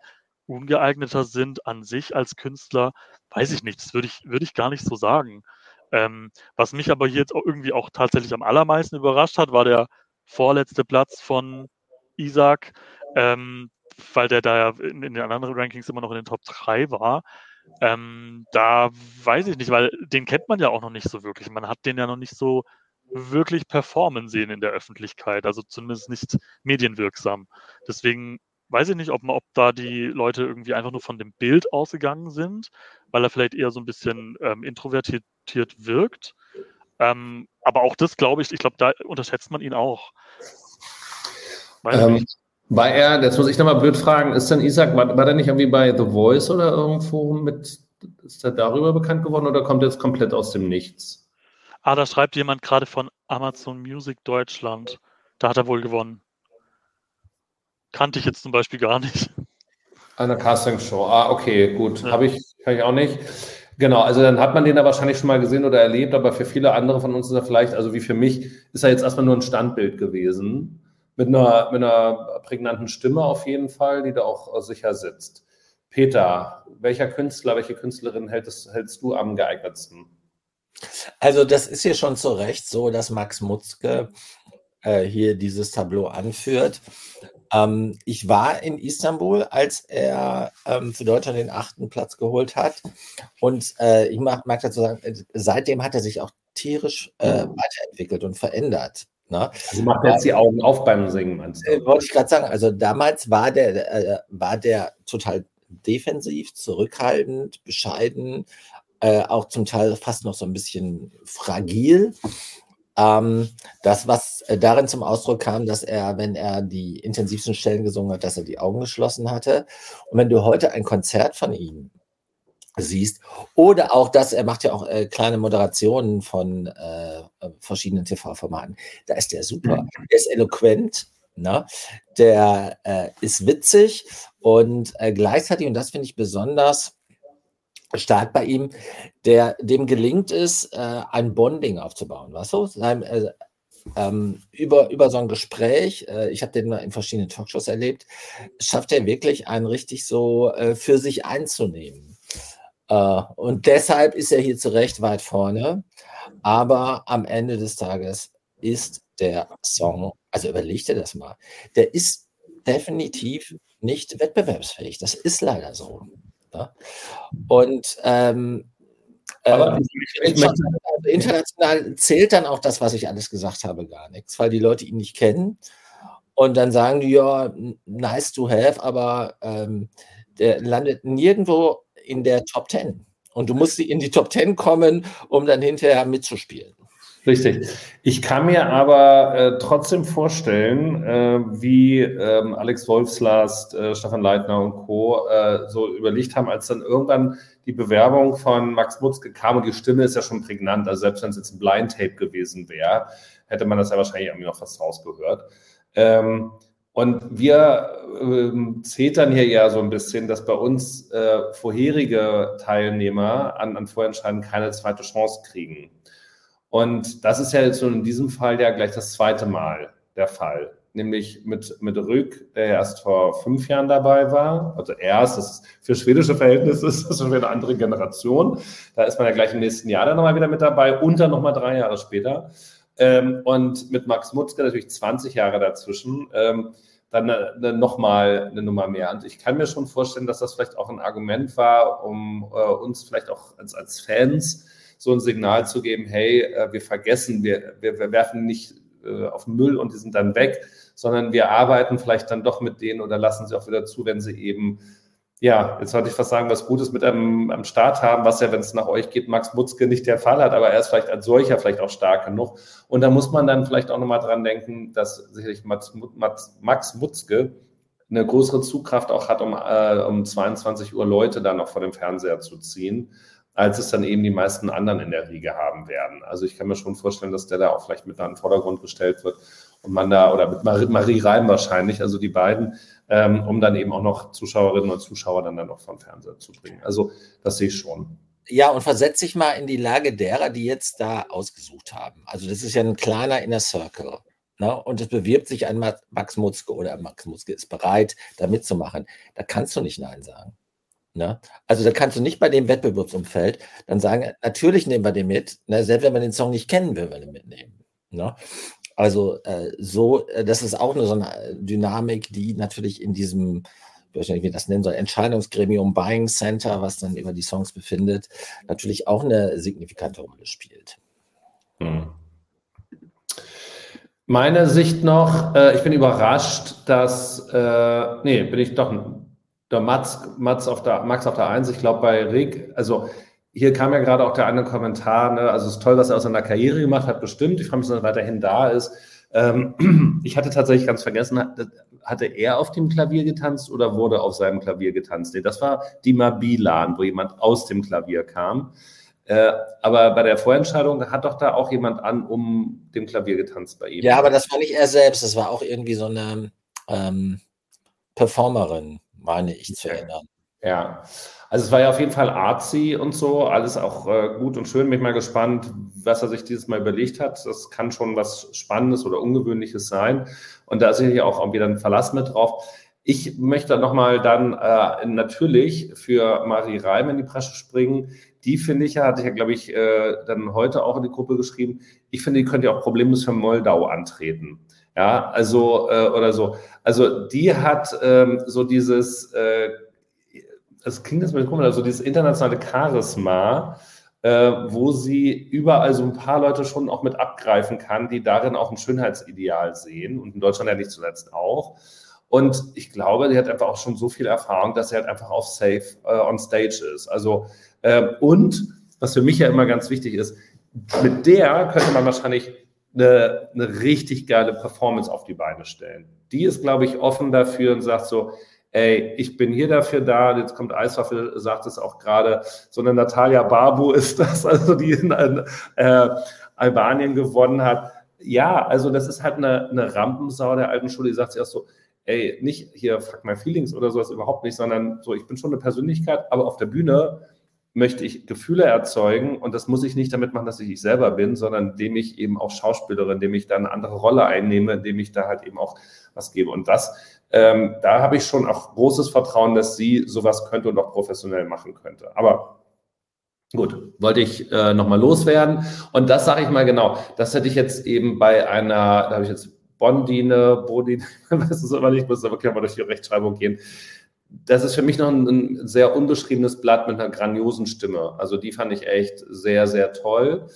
ungeeigneter sind an sich als Künstler, weiß ich nicht. Das würde ich, würde ich gar nicht so sagen. Ähm, was mich aber jetzt auch irgendwie auch tatsächlich am allermeisten überrascht hat, war der vorletzte Platz von Isaac, ähm, weil der da in, in, den anderen Rankings immer noch in den Top 3 war. Ähm, da weiß ich nicht, weil den kennt man ja auch noch nicht so wirklich. Man hat den ja noch nicht so wirklich performen sehen in der Öffentlichkeit, also zumindest nicht medienwirksam. Deswegen weiß ich nicht, ob, man, ob da die Leute irgendwie einfach nur von dem Bild ausgegangen sind, weil er vielleicht eher so ein bisschen ähm, introvertiert wirkt. Ähm, aber auch das glaube ich, ich glaube, da unterschätzt man ihn auch. Ähm, war er, jetzt muss ich nochmal blöd fragen, ist denn Isaac, war, war der nicht irgendwie bei The Voice oder irgendwo mit, ist er darüber bekannt geworden oder kommt er jetzt komplett aus dem Nichts? Ah, da schreibt jemand gerade von Amazon Music Deutschland. Da hat er wohl gewonnen. Kannte ich jetzt zum Beispiel gar nicht. Eine Castingshow. Ah, okay, gut. Ja. Habe ich, kann ich auch nicht. Genau, also dann hat man den da wahrscheinlich schon mal gesehen oder erlebt, aber für viele andere von uns ist er vielleicht, also wie für mich, ist er jetzt erstmal nur ein Standbild gewesen. Mit einer, mit einer prägnanten Stimme auf jeden Fall, die da auch sicher sitzt. Peter, welcher Künstler, welche Künstlerin hältst, hältst du am geeignetsten? Also das ist hier schon zu Recht so, dass Max Mutzke äh, hier dieses Tableau anführt. Ähm, ich war in Istanbul, als er ähm, für Deutschland den achten Platz geholt hat. Und äh, ich mag, mag, dazu sagen, äh, seitdem hat er sich auch tierisch äh, weiterentwickelt und verändert. Ne? Also macht jetzt die Augen auf beim Singen, meinst du? Äh, wollte ich gerade sagen. Also damals war der, äh, war der total defensiv, zurückhaltend, bescheiden, äh, auch zum Teil fast noch so ein bisschen fragil. Ähm, das, was äh, darin zum Ausdruck kam, dass er, wenn er die intensivsten Stellen gesungen hat, dass er die Augen geschlossen hatte. Und wenn du heute ein Konzert von ihm siehst, oder auch das, er macht ja auch äh, kleine Moderationen von äh, verschiedenen TV-Formaten, da ist der super. Mhm. Der ist eloquent, ne? der äh, ist witzig und äh, gleichzeitig, und das finde ich besonders, stark bei ihm, der dem gelingt es, äh, ein Bonding aufzubauen, weißt du? Sein, äh, ähm, über, über so ein Gespräch, äh, ich habe den in verschiedenen Talkshows erlebt, schafft er wirklich einen richtig so äh, für sich einzunehmen. Äh, und deshalb ist er hier zu Recht weit vorne. Aber am Ende des Tages ist der Song, also überleg dir das mal, der ist definitiv nicht wettbewerbsfähig. Das ist leider so. Ne? Und ähm, äh, international zählt dann auch das, was ich alles gesagt habe, gar nichts, weil die Leute ihn nicht kennen. Und dann sagen die, ja, nice to have, aber ähm, der landet nirgendwo in der Top Ten. Und du musst in die Top Ten kommen, um dann hinterher mitzuspielen. Richtig. Ich kann mir aber äh, trotzdem vorstellen, äh, wie ähm, Alex Wolfslast, äh, Stefan Leitner und Co. Äh, so überlegt haben, als dann irgendwann die Bewerbung von Max Mutzke kam und die Stimme ist ja schon prägnant. Also selbst wenn es jetzt ein Blind Tape gewesen wäre, hätte man das ja wahrscheinlich irgendwie noch fast rausgehört. Ähm, Und wir äh, zetern hier ja so ein bisschen, dass bei uns äh, vorherige Teilnehmer an, an Vorentscheiden keine zweite Chance kriegen. Und das ist ja jetzt in diesem Fall ja gleich das zweite Mal der Fall. Nämlich mit, mit Rück, der erst vor fünf Jahren dabei war. Also erst, das ist für schwedische Verhältnisse *laughs* ist das schon wieder eine andere Generation. Da ist man ja gleich im nächsten Jahr dann nochmal wieder mit dabei und dann nochmal drei Jahre später. Ähm, und mit Max Mutzke natürlich 20 Jahre dazwischen. Ähm, dann eine, nochmal eine Nummer mehr. Und ich kann mir schon vorstellen, dass das vielleicht auch ein Argument war, um äh, uns vielleicht auch als, als Fans so ein Signal zu geben, hey, äh, wir vergessen, wir, wir, wir werfen nicht äh, auf Müll und die sind dann weg, sondern wir arbeiten vielleicht dann doch mit denen oder lassen sie auch wieder zu, wenn sie eben ja, jetzt wollte ich fast sagen, was Gutes mit einem am Start haben, was ja, wenn es nach euch geht, Max Mutzke nicht der Fall hat, aber er ist vielleicht als solcher vielleicht auch stark genug. Und da muss man dann vielleicht auch nochmal dran denken, dass sicherlich Max, Max Mutzke eine größere Zugkraft auch hat, um, äh, um 22 Uhr Leute dann noch vor dem Fernseher zu ziehen, als es dann eben die meisten anderen in der Riege haben werden. Also ich kann mir schon vorstellen, dass der da auch vielleicht mit in den Vordergrund gestellt wird und man da, oder mit Marie, Reim wahrscheinlich, also die beiden, ähm, um dann eben auch noch Zuschauerinnen und Zuschauer dann, dann noch vom Fernseher zu bringen. Also das sehe ich schon. Ja, und versetze dich mal in die Lage derer, die jetzt da ausgesucht haben. Also das ist ja ein kleiner Inner Circle. Ne? Und es bewirbt sich ein Max Mutzke oder Max Mutzke ist bereit, da mitzumachen. Da kannst du nicht Nein sagen. Ne? Also da kannst du nicht bei dem Wettbewerbsumfeld dann sagen, natürlich nehmen wir den mit, ne? selbst wenn wir den Song nicht kennen, würden wir den mitnehmen. Ne? Also äh, so, äh, das ist auch nur so eine Dynamik, die natürlich in diesem, ich weiß nicht, wie das nennen soll, Entscheidungsgremium Buying Center, was dann über die Songs befindet, natürlich auch eine signifikante Rolle spielt. Hm. Meine Sicht noch, äh, ich bin überrascht, dass, äh, nee, bin ich doch, der Mats, Mats auf der, Max auf der Eins, ich glaube bei Rick, also hier kam ja gerade auch der eine Kommentar, ne? also es ist toll, was er aus seiner Karriere gemacht hat, bestimmt. Ich freue mich, dass er weiterhin da ist. Ähm, *clears throat* ich hatte tatsächlich ganz vergessen, hatte er auf dem Klavier getanzt oder wurde auf seinem Klavier getanzt? Nee, das war die Mabilan, wo jemand aus dem Klavier kam. Äh, aber bei der Vorentscheidung hat doch da auch jemand an um dem Klavier getanzt bei ihm. Ja, aber das war nicht er selbst, das war auch irgendwie so eine ähm, Performerin, meine ich zu erinnern. Ja, also es war ja auf jeden Fall artsy und so, alles auch äh, gut und schön. Bin ich mal gespannt, was er sich dieses Mal überlegt hat. Das kann schon was Spannendes oder Ungewöhnliches sein. Und da ist sicherlich auch, wieder ein Verlass mit drauf. Ich möchte nochmal dann äh, natürlich für Marie Reim in die Presse springen. Die finde ich ja, hatte ich ja, glaube ich, äh, dann heute auch in die Gruppe geschrieben. Ich finde, die könnte ja auch problemlos für Moldau antreten. Ja, also, äh, oder so. Also, die hat ähm, so dieses, äh, das klingt jetzt mal komisch, also dieses internationale Charisma, äh, wo sie überall so ein paar Leute schon auch mit abgreifen kann, die darin auch ein Schönheitsideal sehen und in Deutschland ja nicht zuletzt auch. Und ich glaube, sie hat einfach auch schon so viel Erfahrung, dass sie halt einfach auf Safe äh, on Stage ist. Also, äh, und was für mich ja immer ganz wichtig ist, mit der könnte man wahrscheinlich eine, eine richtig geile Performance auf die Beine stellen. Die ist, glaube ich, offen dafür und sagt so, ey, ich bin hier dafür da, jetzt kommt Eiswaffel, sagt es auch gerade, so eine Natalia Babu *laughs* ist das, also die in äh, Albanien gewonnen hat. Ja, also das ist halt eine, eine Rampensau der alten Schule, die sagt sich erst so, ey, nicht hier fuck my feelings oder sowas überhaupt nicht, sondern so, ich bin schon eine Persönlichkeit, aber auf der Bühne möchte ich Gefühle erzeugen und das muss ich nicht damit machen, dass ich ich selber bin, sondern indem ich eben auch Schauspielerin, indem ich da eine andere Rolle einnehme, indem ich da halt eben auch was gebe. Und das ähm, da habe ich schon auch großes Vertrauen, dass sie sowas könnte und auch professionell machen könnte. Aber Gut, wollte ich äh, nochmal loswerden. Und das sage ich mal genau. Das hätte ich jetzt eben bei einer, da habe ich jetzt Bondine, Bodine, *laughs* weiß es aber nicht, muss aber mal durch die Rechtschreibung gehen. Das ist für mich noch ein, ein, sehr unbeschriebenes Blatt mit einer grandiosen Stimme. Also die fand ich echt sehr, sehr toll.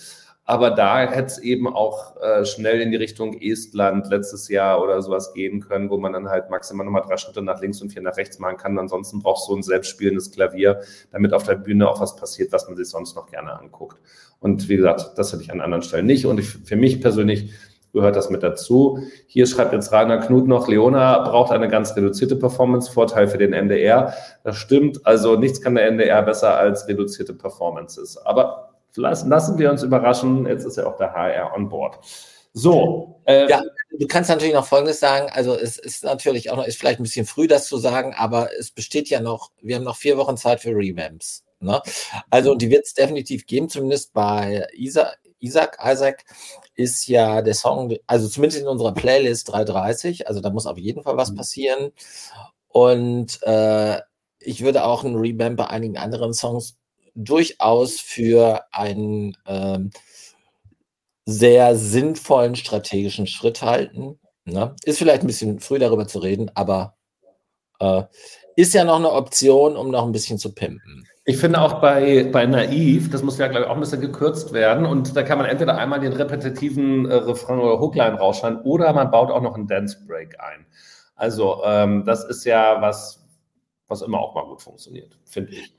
Aber da hätte es eben auch äh, schnell in die Richtung Estland letztes Jahr oder sowas gehen können, wo man dann halt maximal nochmal drei Schritte nach links und vier nach rechts machen kann. Ansonsten braucht so ein selbstspielendes Klavier, damit auf der Bühne auch was passiert, was man sich sonst noch gerne anguckt. Und wie gesagt, das hätte ich an anderen Stellen nicht. Und ich, für mich persönlich gehört das mit dazu. Hier schreibt jetzt Rainer Knut noch, Leona braucht eine ganz reduzierte Performance, Vorteil für den NDR. Das stimmt, also nichts kann der NDR besser als reduzierte Performances. Aber lassen, wir uns überraschen. Jetzt ist ja auch der HR on board. So. Äh, ja, du kannst natürlich noch Folgendes sagen. Also es ist natürlich auch noch, ist vielleicht ein bisschen früh, das zu sagen, aber es besteht ja noch, wir haben noch vier Wochen Zeit für Revamps. Ne? Also die wird es definitiv geben, zumindest bei Isaac, Isaac. Isaac ist ja der Song, also zumindest in unserer Playlist 330, also da muss auf jeden Fall was mhm. passieren. Und äh, ich würde auch einen Revamp bei einigen anderen Songs durchaus für einen ähm, sehr sinnvollen strategischen Schritt halten. Ne? Ist vielleicht ein bisschen früh darüber zu reden, aber äh, ist ja noch eine Option, um noch ein bisschen zu pimpen. Ich finde auch bei, bei Naiv, das muss ja, glaube ich, auch ein bisschen gekürzt werden. Und da kann man entweder einmal den repetitiven äh, Refrain oder Hookline rausschneiden oder man baut auch noch einen Dance Break ein. Also, ähm, das ist ja was, was immer auch mal gut funktioniert, finde ich.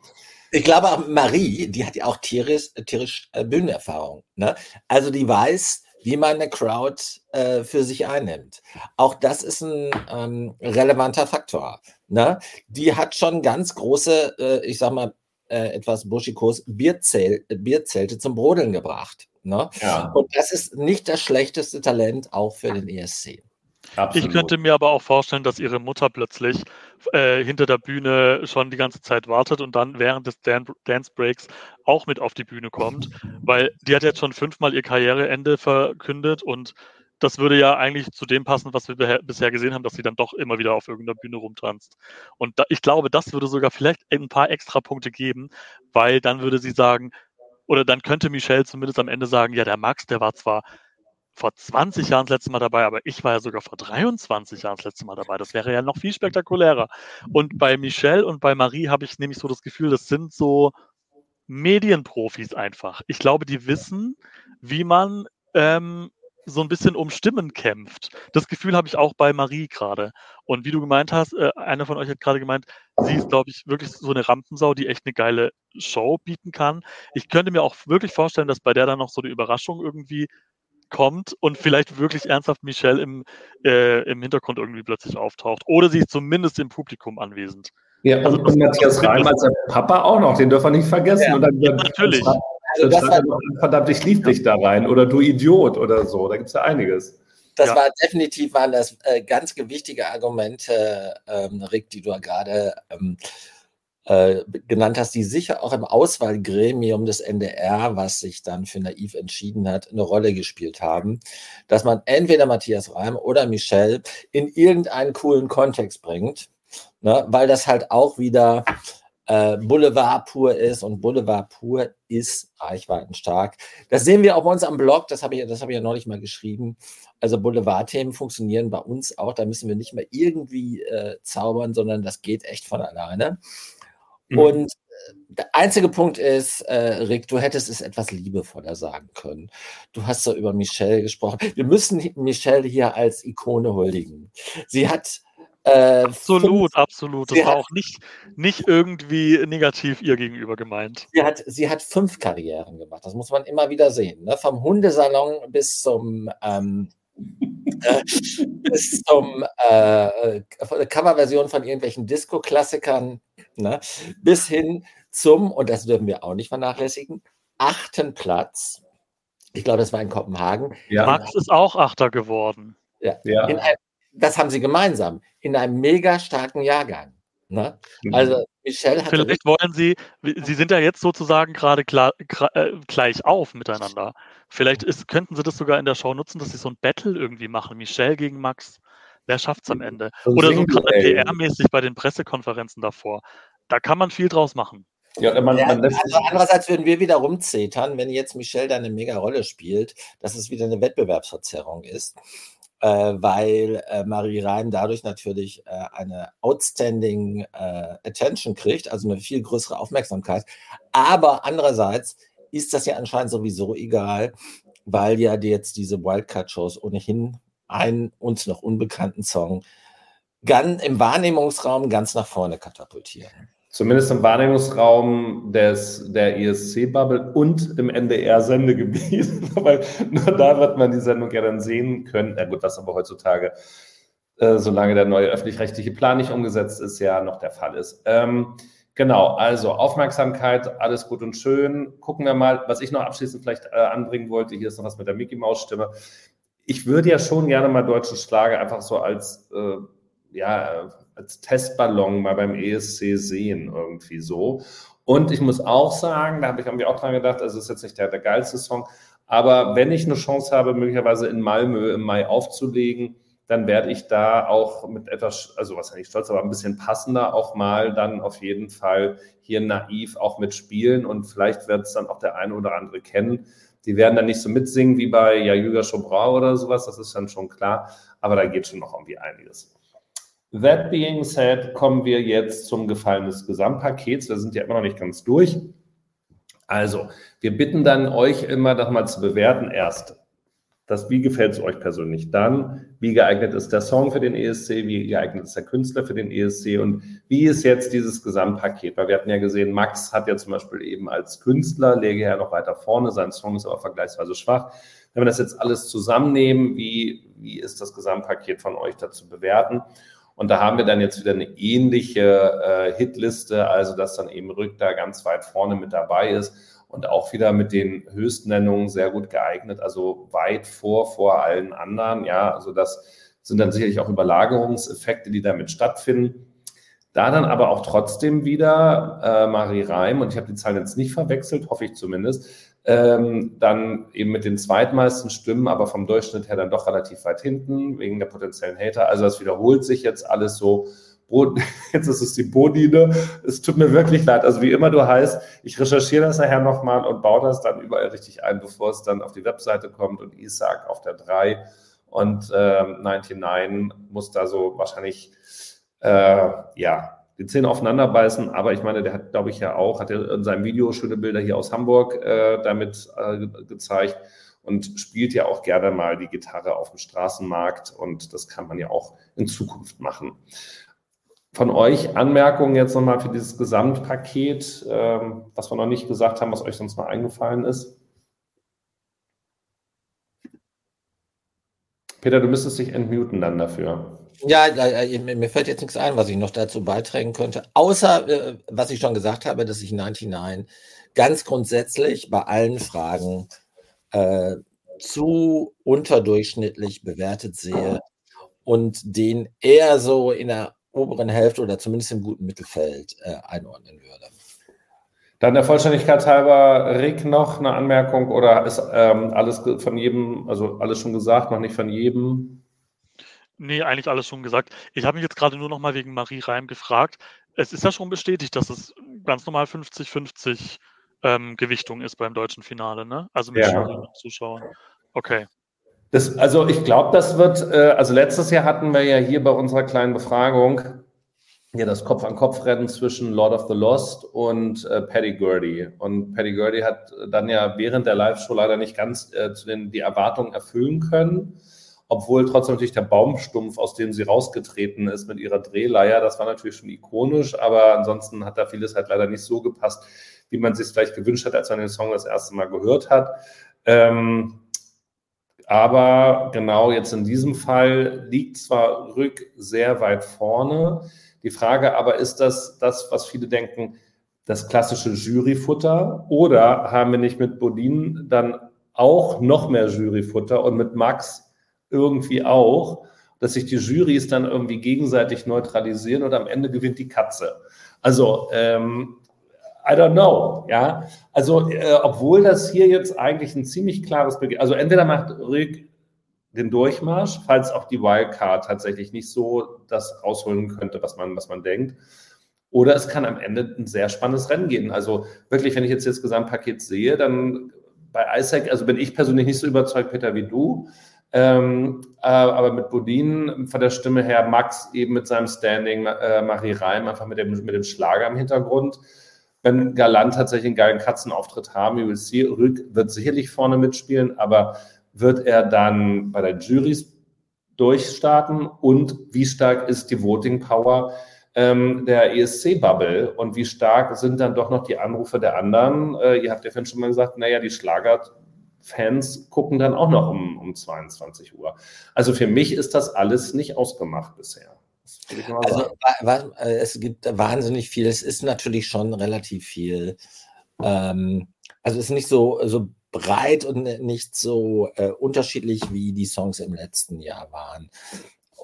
Ich glaube auch Marie, die hat ja auch tierisch, tierisch äh, Bühnenerfahrung. Ne? Also die weiß, wie man eine Crowd äh, für sich einnimmt. Auch das ist ein ähm, relevanter Faktor. Ne? Die hat schon ganz große, äh, ich sag mal, äh, etwas buschikos Bierzelt, Bierzelte zum Brodeln gebracht. Ne? Ja. Und das ist nicht das schlechteste Talent auch für den ESC. Absolut. Ich könnte mir aber auch vorstellen, dass ihre Mutter plötzlich äh, hinter der Bühne schon die ganze Zeit wartet und dann während des Dan Dance Breaks auch mit auf die Bühne kommt, weil die hat jetzt schon fünfmal ihr Karriereende verkündet und das würde ja eigentlich zu dem passen, was wir bisher gesehen haben, dass sie dann doch immer wieder auf irgendeiner Bühne rumtanzt. Und da, ich glaube, das würde sogar vielleicht ein paar extra Punkte geben, weil dann würde sie sagen, oder dann könnte Michelle zumindest am Ende sagen, ja, der Max, der war zwar vor 20 Jahren das letzte Mal dabei, aber ich war ja sogar vor 23 Jahren das letzte Mal dabei. Das wäre ja noch viel spektakulärer. Und bei Michelle und bei Marie habe ich nämlich so das Gefühl, das sind so Medienprofis einfach. Ich glaube, die wissen, wie man ähm, so ein bisschen um Stimmen kämpft. Das Gefühl habe ich auch bei Marie gerade. Und wie du gemeint hast, äh, einer von euch hat gerade gemeint, sie ist, glaube ich, wirklich so eine Rampensau, die echt eine geile Show bieten kann. Ich könnte mir auch wirklich vorstellen, dass bei der dann noch so eine Überraschung irgendwie kommt und vielleicht wirklich ernsthaft Michelle im, äh, im Hintergrund irgendwie plötzlich auftaucht. Oder sie ist zumindest im Publikum anwesend. Ja, also, und Matthias Reim als Papa auch noch, den dürfen wir nicht vergessen. Ja, und dann, ja, natürlich. Also das war, verdammt, ich lieb dich da rein oder du Idiot oder so. Da gibt es ja einiges. Das ja. war definitiv waren das äh, ganz gewichtige Argumente, ähm, Rick, die du gerade ähm, äh, genannt hast, die sicher auch im Auswahlgremium des NDR, was sich dann für naiv entschieden hat, eine Rolle gespielt haben, dass man entweder Matthias Reim oder Michelle in irgendeinen coolen Kontext bringt, ne, weil das halt auch wieder äh, Boulevard pur ist und Boulevard pur ist reichweitenstark. Das sehen wir auch bei uns am Blog, das habe ich, das ich ja neulich mal geschrieben. Also Boulevard-Themen funktionieren bei uns auch, da müssen wir nicht mehr irgendwie äh, zaubern, sondern das geht echt von alleine. Mhm. Und äh, der einzige Punkt ist, äh, Rick, du hättest es etwas liebevoller sagen können. Du hast so über Michelle gesprochen. Wir müssen Michelle hier als Ikone huldigen. Sie hat äh, absolut, fünf, absolut. Das war hat, auch nicht, nicht irgendwie negativ ihr gegenüber gemeint. Sie hat, sie hat fünf Karrieren gemacht. Das muss man immer wieder sehen. Ne? Vom Hundesalon bis zum ähm, *laughs* äh, bis zum äh, Coverversion von irgendwelchen Disco-Klassikern, ne? bis hin zum, und das dürfen wir auch nicht vernachlässigen, achten Platz. Ich glaube, das war in Kopenhagen. Ja. Max ist auch Achter geworden. Ja. ja. Ein, das haben sie gemeinsam in einem mega starken Jahrgang. Ne? Mhm. Also Michelle hat. Vielleicht wollen Sie, Sie sind ja jetzt sozusagen gerade äh, gleich auf miteinander. Vielleicht ist, könnten Sie das sogar in der Show nutzen, dass Sie so ein Battle irgendwie machen. Michelle gegen Max. Wer schafft es am Ende? Oder so gerade PR-mäßig bei den Pressekonferenzen davor. Da kann man viel draus machen. Ja, man, man also andererseits würden wir wieder rumzetern, wenn jetzt Michelle da eine mega Rolle spielt, dass es wieder eine Wettbewerbsverzerrung ist weil äh, Marie Reim dadurch natürlich äh, eine outstanding äh, Attention kriegt, also eine viel größere Aufmerksamkeit. Aber andererseits ist das ja anscheinend sowieso egal, weil ja jetzt diese Wildcard-Shows ohnehin einen uns noch unbekannten Song ganz im Wahrnehmungsraum ganz nach vorne katapultieren. Zumindest im Wahrnehmungsraum des, der ESC-Bubble und im NDR-Sendegebiet. *laughs* Weil nur da wird man die Sendung ja dann sehen können. Ja gut, was aber heutzutage, äh, solange der neue öffentlich-rechtliche Plan nicht umgesetzt ist, ja noch der Fall ist. Ähm, genau, also Aufmerksamkeit, alles gut und schön. Gucken wir mal, was ich noch abschließend vielleicht äh, anbringen wollte. Hier ist noch was mit der Mickey-Maus-Stimme ich würde ja schon gerne mal deutsche Schlager einfach so als, äh, ja, als Testballon mal beim ESC sehen, irgendwie so. Und ich muss auch sagen, da habe ich, wir auch dran gedacht, also ist jetzt nicht der, der geilste Song, aber wenn ich eine Chance habe, möglicherweise in Malmö im Mai aufzulegen, dann werde ich da auch mit etwas, also was ja nicht stolz, aber ein bisschen passender auch mal dann auf jeden Fall hier naiv auch mitspielen und vielleicht wird es dann auch der eine oder andere kennen. Die werden dann nicht so mitsingen wie bei Jajüga Chobra oder sowas, das ist dann schon klar, aber da geht schon noch irgendwie einiges. That being said, kommen wir jetzt zum Gefallen des Gesamtpakets. Wir sind ja immer noch nicht ganz durch. Also, wir bitten dann euch immer noch mal zu bewerten. Erst, das, wie gefällt es euch persönlich? Dann, wie geeignet ist der Song für den ESC? Wie geeignet ist der Künstler für den ESC? Und wie ist jetzt dieses Gesamtpaket? Weil wir hatten ja gesehen, Max hat ja zum Beispiel eben als Künstler, lege ja noch weiter vorne, sein Song ist aber vergleichsweise schwach. Wenn wir das jetzt alles zusammennehmen, wie, wie ist das Gesamtpaket von euch dazu bewerten? Und da haben wir dann jetzt wieder eine ähnliche äh, Hitliste, also dass dann eben Rück da ganz weit vorne mit dabei ist und auch wieder mit den Höchstnennungen sehr gut geeignet, also weit vor, vor allen anderen. Ja, also das sind dann sicherlich auch Überlagerungseffekte, die damit stattfinden. Da dann aber auch trotzdem wieder äh, Marie Reim, und ich habe die Zahlen jetzt nicht verwechselt, hoffe ich zumindest, ähm, dann eben mit den zweitmeisten Stimmen, aber vom Durchschnitt her dann doch relativ weit hinten, wegen der potenziellen Hater. Also das wiederholt sich jetzt alles so. *laughs* Jetzt ist es die Bodine. Es tut mir wirklich leid. Also wie immer du heißt, ich recherchiere das nachher nochmal und baue das dann überall richtig ein, bevor es dann auf die Webseite kommt und Isaac auf der 3 und äh, 99 muss da so wahrscheinlich äh, ja die Zähne aufeinanderbeißen. Aber ich meine, der hat, glaube ich, ja auch, hat er in seinem Video schöne Bilder hier aus Hamburg äh, damit äh, gezeigt und spielt ja auch gerne mal die Gitarre auf dem Straßenmarkt und das kann man ja auch in Zukunft machen. Von euch Anmerkungen jetzt nochmal für dieses Gesamtpaket, ähm, was wir noch nicht gesagt haben, was euch sonst noch eingefallen ist? Peter, du müsstest dich entmuten dann dafür. Ja, mir fällt jetzt nichts ein, was ich noch dazu beitragen könnte, außer äh, was ich schon gesagt habe, dass ich 99 ganz grundsätzlich bei allen Fragen äh, zu unterdurchschnittlich bewertet sehe und den eher so in der oberen Hälfte oder zumindest im guten Mittelfeld äh, einordnen würde. Dann der Vollständigkeit halber, Rick, noch eine Anmerkung oder ist ähm, alles von jedem, also alles schon gesagt, noch nicht von jedem? Nee, eigentlich alles schon gesagt. Ich habe mich jetzt gerade nur noch mal wegen Marie Reim gefragt. Es ist ja schon bestätigt, dass es ganz normal 50-50 ähm, Gewichtung ist beim deutschen Finale, ne? Also mit ja. und Zuschauern. Okay. Das, also ich glaube, das wird, äh, also letztes Jahr hatten wir ja hier bei unserer kleinen Befragung ja das Kopf-an-Kopf-Rennen zwischen Lord of the Lost und äh, Paddy Gurdy. Und Paddy Gurdy hat dann ja während der Live-Show leider nicht ganz äh, den, die Erwartungen erfüllen können obwohl trotzdem natürlich der Baumstumpf, aus dem sie rausgetreten ist mit ihrer Drehleier, das war natürlich schon ikonisch, aber ansonsten hat da vieles halt leider nicht so gepasst, wie man sich vielleicht gewünscht hat, als man den Song das erste Mal gehört hat. Ähm, aber genau jetzt in diesem Fall liegt zwar Rück sehr weit vorne. Die Frage aber ist das, das, was viele denken, das klassische Juryfutter oder haben wir nicht mit Bodin dann auch noch mehr Juryfutter und mit Max irgendwie auch, dass sich die Jurys dann irgendwie gegenseitig neutralisieren und am Ende gewinnt die Katze. Also, ähm, I don't know, ja. Also, äh, obwohl das hier jetzt eigentlich ein ziemlich klares Beginn, also entweder macht Rick den Durchmarsch, falls auch die Wildcard tatsächlich nicht so das rausholen könnte, was man, was man denkt. Oder es kann am Ende ein sehr spannendes Rennen gehen. Also wirklich, wenn ich jetzt das Gesamtpaket sehe, dann bei Isaac, also bin ich persönlich nicht so überzeugt, Peter, wie du. Ähm, äh, aber mit Bodin von der Stimme her, Max eben mit seinem Standing, äh, Marie Reim einfach mit dem, mit dem Schlager im Hintergrund. Wenn Galant tatsächlich einen geilen Katzenauftritt haben, you will see, Rück wird sicherlich vorne mitspielen, aber wird er dann bei der Jury durchstarten und wie stark ist die Voting Power ähm, der ESC-Bubble und wie stark sind dann doch noch die Anrufe der anderen? Äh, ihr habt ja vorhin schon mal gesagt, naja, die Schlager Fans gucken dann auch noch um, um 22 Uhr. Also für mich ist das alles nicht ausgemacht bisher. Also äh, es gibt wahnsinnig viel. Es ist natürlich schon relativ viel. Ähm, also es ist nicht so, so breit und nicht so äh, unterschiedlich, wie die Songs im letzten Jahr waren.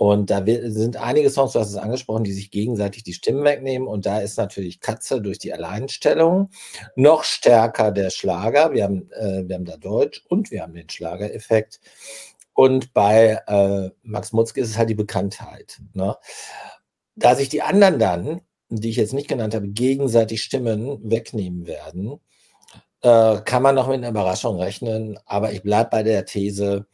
Und da sind einige Songs, du hast es angesprochen, die sich gegenseitig die Stimmen wegnehmen. Und da ist natürlich Katze durch die Alleinstellung noch stärker der Schlager. Wir haben, äh, wir haben da Deutsch und wir haben den Schlagereffekt. Und bei äh, Max Mutzke ist es halt die Bekanntheit. Ne? Da sich die anderen dann, die ich jetzt nicht genannt habe, gegenseitig Stimmen wegnehmen werden, äh, kann man noch mit einer Überraschung rechnen. Aber ich bleibe bei der These,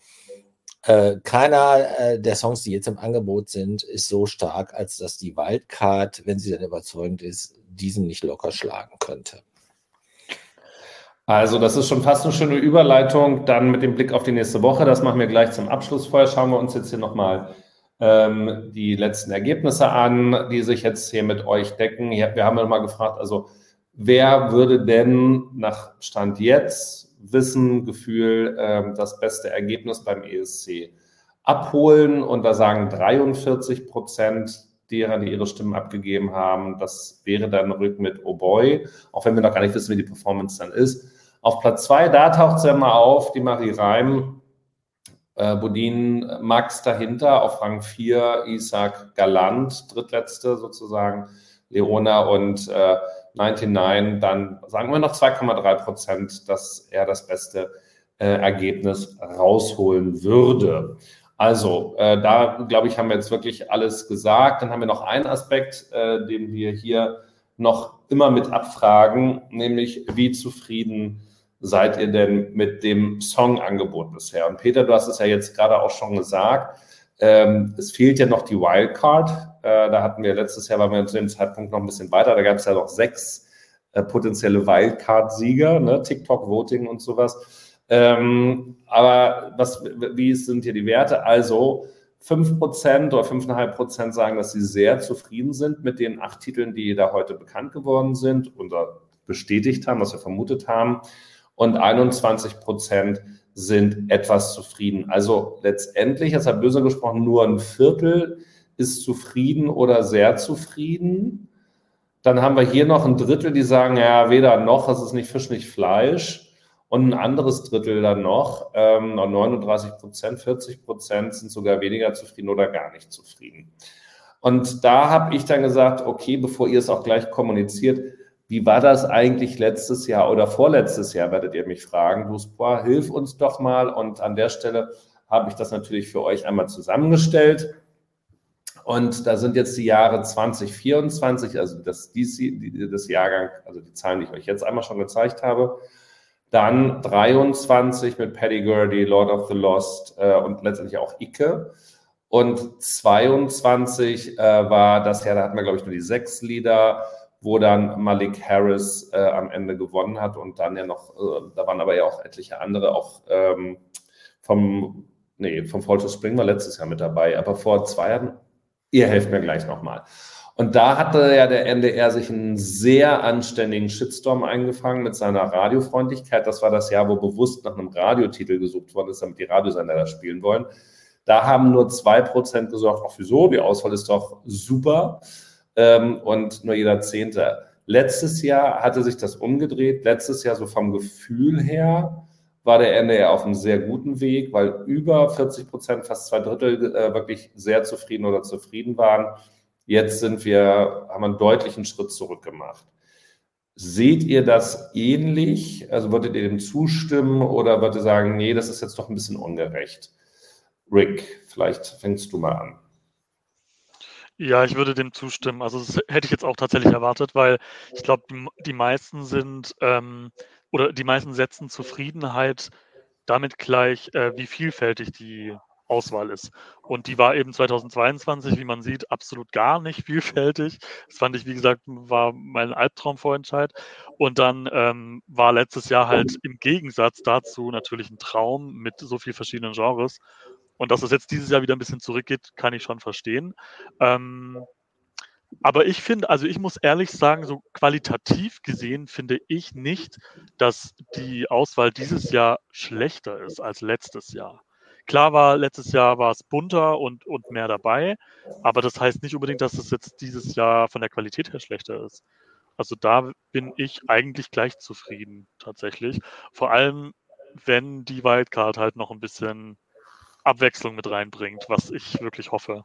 äh, keiner äh, der Songs, die jetzt im Angebot sind, ist so stark, als dass die Wildcard, wenn sie dann überzeugend ist, diesen nicht locker schlagen könnte. Also, das ist schon fast eine schöne Überleitung. Dann mit dem Blick auf die nächste Woche. Das machen wir gleich zum Abschluss. Vorher schauen wir uns jetzt hier nochmal ähm, die letzten Ergebnisse an, die sich jetzt hier mit euch decken. Wir haben ja mal gefragt, also wer würde denn nach Stand jetzt Wissen, Gefühl ähm, das beste Ergebnis beim ESC abholen. Und da sagen 43 Prozent derer, die ihre Stimmen abgegeben haben, das wäre dann Rück mit Oh Boy, auch wenn wir noch gar nicht wissen, wie die Performance dann ist. Auf Platz zwei, da taucht sie mal auf, die Marie Reim, äh, Bodin Max dahinter, auf Rang 4 Isaac Galant, drittletzte sozusagen, Leona und äh, 99, dann sagen wir noch 2,3 Prozent, dass er das beste äh, Ergebnis rausholen würde. Also, äh, da glaube ich, haben wir jetzt wirklich alles gesagt. Dann haben wir noch einen Aspekt, äh, den wir hier noch immer mit abfragen, nämlich wie zufrieden seid ihr denn mit dem Songangebot bisher? Und Peter, du hast es ja jetzt gerade auch schon gesagt, ähm, es fehlt ja noch die Wildcard. Äh, da hatten wir letztes Jahr, waren wir zu dem Zeitpunkt noch ein bisschen weiter, da gab es ja noch sechs äh, potenzielle Wildcard-Sieger, ne? TikTok-Voting und sowas. Ähm, aber was, wie sind hier die Werte? Also 5% oder 5,5% sagen, dass sie sehr zufrieden sind mit den acht Titeln, die da heute bekannt geworden sind oder bestätigt haben, was wir vermutet haben. Und 21% sind etwas zufrieden. Also letztendlich, jetzt hat böse gesprochen, nur ein Viertel ist zufrieden oder sehr zufrieden. Dann haben wir hier noch ein Drittel, die sagen, ja, weder noch, es ist nicht Fisch, nicht Fleisch. Und ein anderes Drittel dann noch, ähm, 39 Prozent, 40 Prozent sind sogar weniger zufrieden oder gar nicht zufrieden. Und da habe ich dann gesagt, okay, bevor ihr es auch gleich kommuniziert, wie war das eigentlich letztes Jahr oder vorletztes Jahr, werdet ihr mich fragen. Du Boah, hilf uns doch mal. Und an der Stelle habe ich das natürlich für euch einmal zusammengestellt. Und da sind jetzt die Jahre 2024, also das, das Jahrgang, also die Zahlen, die ich euch jetzt einmal schon gezeigt habe. Dann 23 mit Paddy Gurdy, Lord of the Lost äh, und letztendlich auch Icke. Und 22 äh, war das Jahr, da hatten wir, glaube ich, nur die sechs Lieder wo dann Malik Harris äh, am Ende gewonnen hat und dann ja noch, äh, da waren aber ja auch etliche andere, auch ähm, vom, nee, vom Fall to Spring war letztes Jahr mit dabei, aber vor zwei Jahren, ihr helft mir gleich nochmal. Und da hatte ja der NDR sich einen sehr anständigen Shitstorm eingefangen mit seiner Radiofreundlichkeit. Das war das Jahr, wo bewusst nach einem Radiotitel gesucht worden ist, damit die Radiosender das spielen wollen. Da haben nur zwei Prozent gesagt, ach wieso, die Auswahl ist doch super ähm, und nur jeder Zehnte. Letztes Jahr hatte sich das umgedreht. Letztes Jahr so vom Gefühl her war der NDR auf einem sehr guten Weg, weil über 40 Prozent, fast zwei Drittel äh, wirklich sehr zufrieden oder zufrieden waren. Jetzt sind wir, haben einen deutlichen Schritt zurück gemacht. Seht ihr das ähnlich? Also würdet ihr dem zustimmen oder würdet ihr sagen, nee, das ist jetzt doch ein bisschen ungerecht? Rick, vielleicht fängst du mal an. Ja, ich würde dem zustimmen. Also das hätte ich jetzt auch tatsächlich erwartet, weil ich glaube, die, die, meisten sind ähm, oder die meisten setzen Zufriedenheit damit gleich, äh, wie vielfältig die Auswahl ist. Und die war eben 2022, wie man sieht, absolut gar nicht *laughs* vielfältig. Das fand ich, wie gesagt, war mein Albtraumvorentscheid. Und dann ähm, war letztes Jahr halt im Gegensatz dazu natürlich ein Traum mit so vielen verschiedenen Genres. Und dass es jetzt dieses Jahr wieder ein bisschen zurückgeht, kann ich schon verstehen. Ähm, aber ich finde, also ich muss ehrlich sagen, so qualitativ gesehen finde ich nicht, dass die Auswahl dieses Jahr schlechter ist als letztes Jahr. Klar war, letztes Jahr war es bunter und, und mehr dabei, aber das heißt nicht unbedingt, dass es jetzt dieses Jahr von der Qualität her schlechter ist. Also da bin ich eigentlich gleich zufrieden tatsächlich. Vor allem, wenn die Wildcard halt noch ein bisschen Abwechslung mit reinbringt, was ich wirklich hoffe.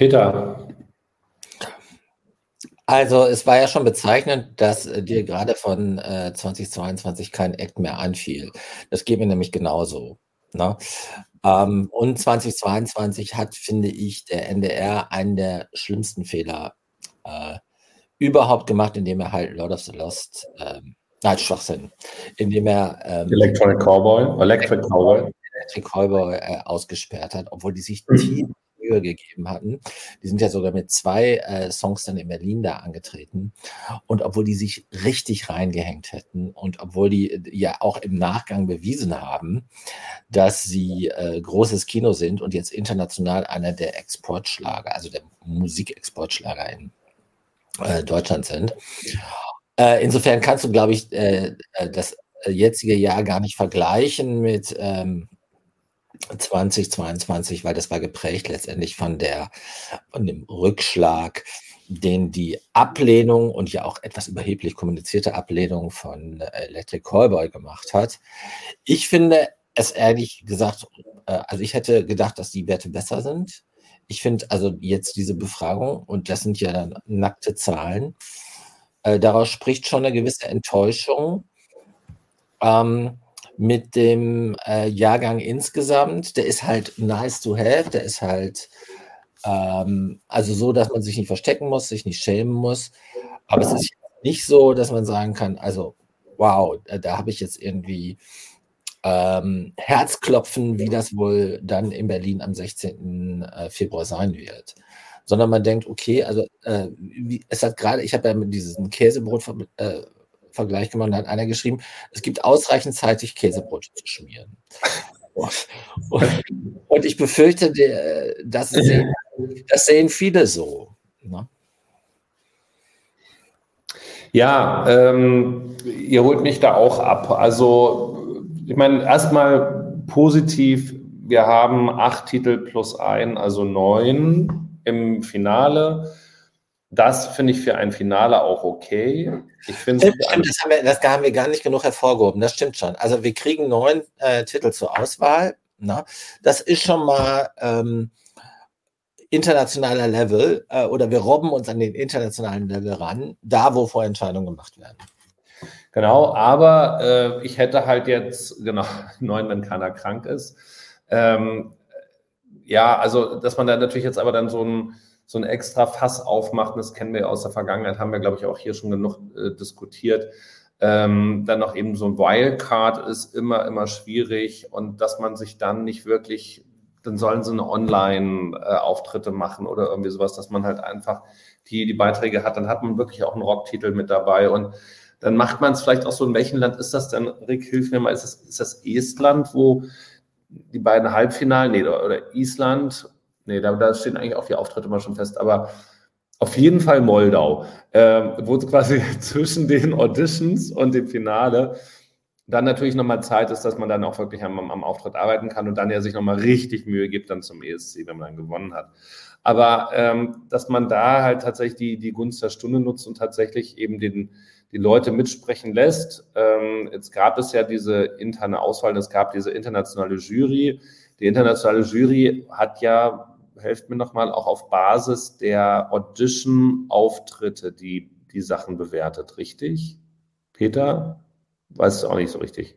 Peter. Also es war ja schon bezeichnend, dass äh, dir gerade von äh, 2022 kein Act mehr anfiel. Das geht mir nämlich genauso. Ne? Ähm, und 2022 hat, finde ich, der NDR einen der schlimmsten Fehler äh, überhaupt gemacht, indem er halt Lord of the Lost, ähm, nein, Schwachsinn, indem er ähm, Electronic Cowboy, Electric Cowboy, Electric Cowboy äh, ausgesperrt hat, obwohl die sich tief Mühe gegeben hatten. Die sind ja sogar mit zwei äh, Songs dann in Berlin da angetreten. Und obwohl die sich richtig reingehängt hätten und obwohl die äh, ja auch im Nachgang bewiesen haben, dass sie äh, großes Kino sind und jetzt international einer der Exportschlager, also der Musikexportschlager in äh, Deutschland sind. Äh, insofern kannst du, glaube ich, äh, das jetzige Jahr gar nicht vergleichen mit ähm, 2022, weil das war geprägt letztendlich von der, von dem Rückschlag, den die Ablehnung und ja auch etwas überheblich kommunizierte Ablehnung von Electric Callboy gemacht hat. Ich finde es ehrlich gesagt, äh, also ich hätte gedacht, dass die Werte besser sind. Ich finde also jetzt diese Befragung, und das sind ja dann nackte Zahlen, äh, daraus spricht schon eine gewisse Enttäuschung. Ähm, mit dem äh, Jahrgang insgesamt. Der ist halt nice to have, der ist halt ähm, also so, dass man sich nicht verstecken muss, sich nicht schämen muss. Aber es ist nicht so, dass man sagen kann, also wow, da, da habe ich jetzt irgendwie ähm, Herzklopfen, wie das wohl dann in Berlin am 16. Äh, Februar sein wird. Sondern man denkt, okay, also äh, es hat gerade, ich habe ja mit diesem Käsebrot äh, Vergleich gemacht, da hat einer geschrieben, es gibt ausreichend Zeit, sich Käsebrot zu schmieren. *laughs* Und, ich befürchte, das sehen, das sehen viele so. Ne? Ja, ähm, ihr holt mich da auch ab. Also, ich meine, erstmal positiv, wir haben acht Titel plus ein, also neun im Finale. Das finde ich für ein Finale auch okay. Ich finde stimmt, stimmt das, haben wir, das haben wir gar nicht genug hervorgehoben. Das stimmt schon. Also wir kriegen neun äh, Titel zur Auswahl. Na? Ne? Das ist schon mal ähm, internationaler Level äh, oder wir robben uns an den internationalen Level ran, da wo Vorentscheidungen gemacht werden. Genau, aber äh, ich hätte halt jetzt, *laughs* genau, neun, wenn keiner krank ist. Ähm, ja, also, dass man da natürlich jetzt aber dann so ein so ein extra Fass aufmacht, das kennen wir aus der Vergangenheit, haben wir, glaube ich, auch hier schon genug äh, diskutiert. Ähm, dann noch eben so ein Wildcard ist immer, immer schwierig und dass man sich dann nicht wirklich, dann sollen sie eine Online-Auftritte machen oder irgendwie sowas, dass man halt einfach die, die Beiträge hat, dann hat man wirklich auch einen Rocktitel mit dabei und dann macht man es vielleicht auch so, in welchem Land ist das denn? Rick, hilf mir mal, ist das, ist das Estland, wo die beiden Halbfinalen, nee, oder Island Nee, da, da stehen eigentlich auch die Auftritte mal schon fest, aber auf jeden Fall Moldau, äh, wo quasi *laughs* zwischen den Auditions und dem Finale dann natürlich nochmal Zeit ist, dass man dann auch wirklich am, am Auftritt arbeiten kann und dann ja sich nochmal richtig Mühe gibt dann zum ESC, wenn man dann gewonnen hat. Aber ähm, dass man da halt tatsächlich die, die Gunst der Stunde nutzt und tatsächlich eben den, die Leute mitsprechen lässt. Ähm, jetzt gab es ja diese interne Auswahl, es gab diese internationale Jury. Die internationale Jury hat ja helft mir nochmal, auch auf Basis der Audition-Auftritte die, die Sachen bewertet, richtig? Peter? Weiß es auch nicht so richtig.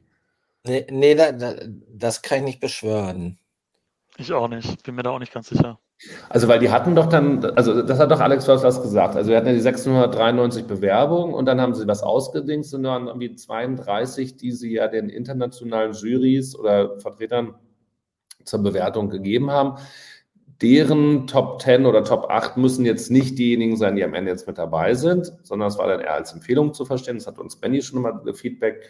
Nee, nee da, da, das kann ich nicht beschwören. Ich auch nicht, bin mir da auch nicht ganz sicher. Also, weil die hatten doch dann, also das hat doch Alex was gesagt. Also, wir hatten ja die 693 Bewerbungen und dann haben sie was ausgedingst und dann irgendwie 32, die sie ja den internationalen Jurys oder Vertretern zur Bewertung gegeben haben deren Top 10 oder Top 8 müssen jetzt nicht diejenigen sein, die am Ende jetzt mit dabei sind, sondern es war dann eher als Empfehlung zu verstehen. Das hat uns Benny schon mal Feedback.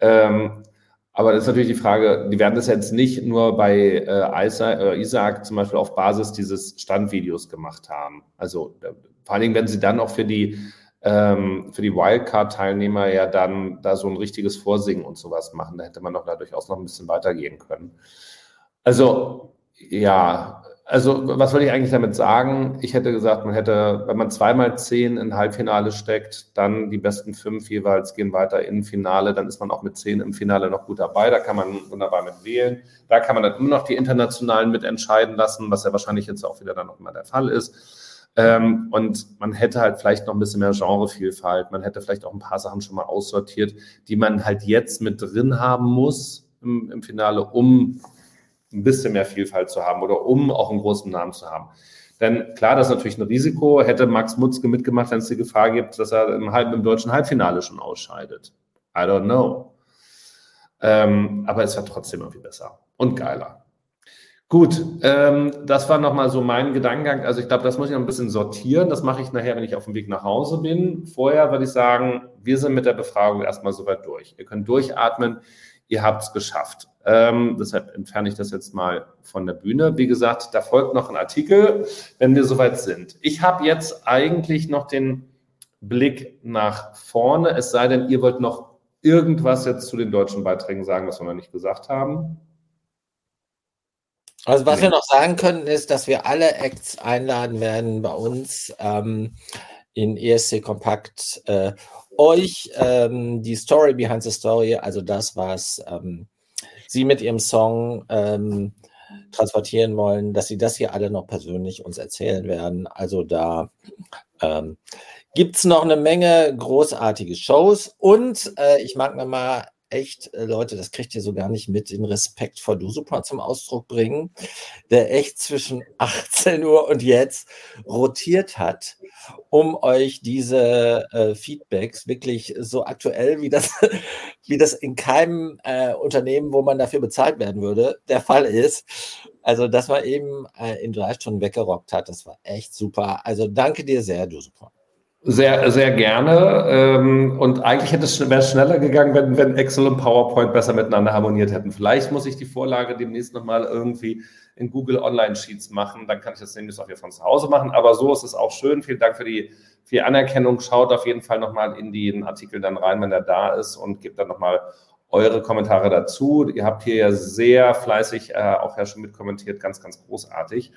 Ähm, aber das ist natürlich die Frage, die werden das jetzt nicht nur bei äh, Isaac, äh, Isaac zum Beispiel auf Basis dieses Standvideos gemacht haben. Also äh, vor allen Dingen, wenn sie dann auch für die ähm, für die Wildcard-Teilnehmer ja dann da so ein richtiges Vorsingen und sowas machen. Da hätte man doch da durchaus noch ein bisschen weitergehen können. Also ja, Also, was würde ich eigentlich damit sagen? Ich hätte gesagt, man hätte, wenn man zweimal zehn in Halbfinale steckt, dann die besten fünf jeweils gehen weiter in Finale, dann ist man auch mit zehn im Finale noch gut dabei. Da kann man wunderbar mit wählen. Da kann man dann immer noch die Internationalen mitentscheiden lassen, was ja wahrscheinlich jetzt auch wieder dann noch mal der Fall ist. Ähm, und man hätte halt vielleicht noch ein bisschen mehr Genrevielfalt. Man hätte vielleicht auch ein paar Sachen schon mal aussortiert, die man halt jetzt mit drin haben muss im, im Finale, um ein bisschen mehr Vielfalt zu haben oder um auch einen großen Namen zu haben. Denn klar, das ist natürlich ein Risiko. Hätte Max Mutzke mitgemacht, wenn es die Gefahr gibt, dass er im, Halb-, im deutschen Halbfinale schon ausscheidet. I don't know. Ähm, aber es war trotzdem irgendwie besser und geiler. Gut, ähm, das war nochmal so mein Gedankengang. Also ich glaube, das muss ich noch ein bisschen sortieren. Das mache ich nachher, wenn ich auf dem Weg nach Hause bin. Vorher würde ich sagen, wir sind mit der Befragung erstmal soweit durch. Ihr könnt durchatmen ihr habt es geschafft. Ähm, deshalb entferne ich das jetzt mal von der Bühne. Wie gesagt, da folgt noch ein Artikel, wenn wir soweit sind. Ich habe jetzt eigentlich noch den Blick nach vorne, es sei denn, ihr wollt noch irgendwas jetzt zu den deutschen Beiträgen sagen, was wir noch nicht gesagt haben. Also was wir noch sagen können, ist, dass wir alle Acts einladen werden bei uns ähm, in ESC Kompakt äh, euch ähm, die Story behind the Story, also das, was ähm, Sie mit Ihrem Song ähm, transportieren wollen, dass Sie das hier alle noch persönlich uns erzählen werden. Also da ähm, gibt es noch eine Menge großartige Shows und äh, ich mag nochmal echt, äh, Leute, das kriegt ihr so gar nicht mit, den Respekt vor Du Super zum Ausdruck bringen, der echt zwischen *laughs* 18 Uhr und jetzt rotiert hat, um euch diese äh, Feedbacks wirklich so aktuell, wie das, *laughs* wie das in keinem äh, Unternehmen, wo man dafür bezahlt werden würde, der Fall ist. Also, dass man eben äh, in drei Stunden weggerockt hat, das war echt super. Also, danke dir sehr, Du Super. Sehr, sehr gerne. Ähm, und eigentlich hätte es schneller gegangen, wenn, wenn Excel und PowerPoint besser miteinander harmoniert hätten. Vielleicht muss ich die Vorlage demnächst nochmal irgendwie in Google Online Sheets machen. Dann kann ich das nämlich auch hier von zu Hause machen. Aber so ist es auch schön. Vielen Dank für die, für die Anerkennung. Schaut auf jeden Fall nochmal in den Artikel dann rein, wenn er da ist und gebt dann nochmal eure Kommentare dazu. Ihr habt hier ja sehr fleißig äh, auch ja schon mitkommentiert. Ganz, ganz großartig.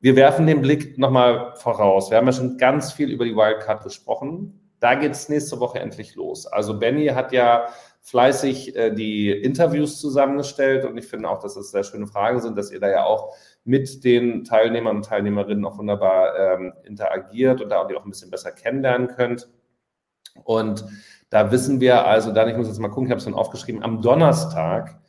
Wir werfen den Blick nochmal voraus. Wir haben ja schon ganz viel über die Wildcard gesprochen. Da geht es nächste Woche endlich los. Also Benny hat ja fleißig äh, die Interviews zusammengestellt und ich finde auch, dass das sehr schöne Fragen sind, dass ihr da ja auch mit den Teilnehmern und Teilnehmerinnen auch wunderbar ähm, interagiert und da auch, auch ein bisschen besser kennenlernen könnt. Und da wissen wir also dann, ich muss jetzt mal gucken, ich habe es schon aufgeschrieben, am Donnerstag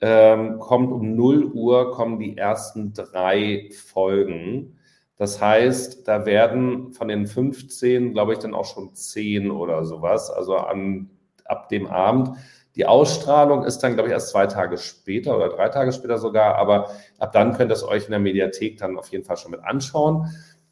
ähm, kommt um 0 Uhr, kommen die ersten drei Folgen. Das heißt, da werden von den 15, glaube ich, dann auch schon 10 oder sowas, also an, ab dem Abend. Die Ausstrahlung ist dann, glaube ich, erst zwei Tage später oder drei Tage später sogar, aber ab dann könnt ihr es euch in der Mediathek dann auf jeden Fall schon mit anschauen.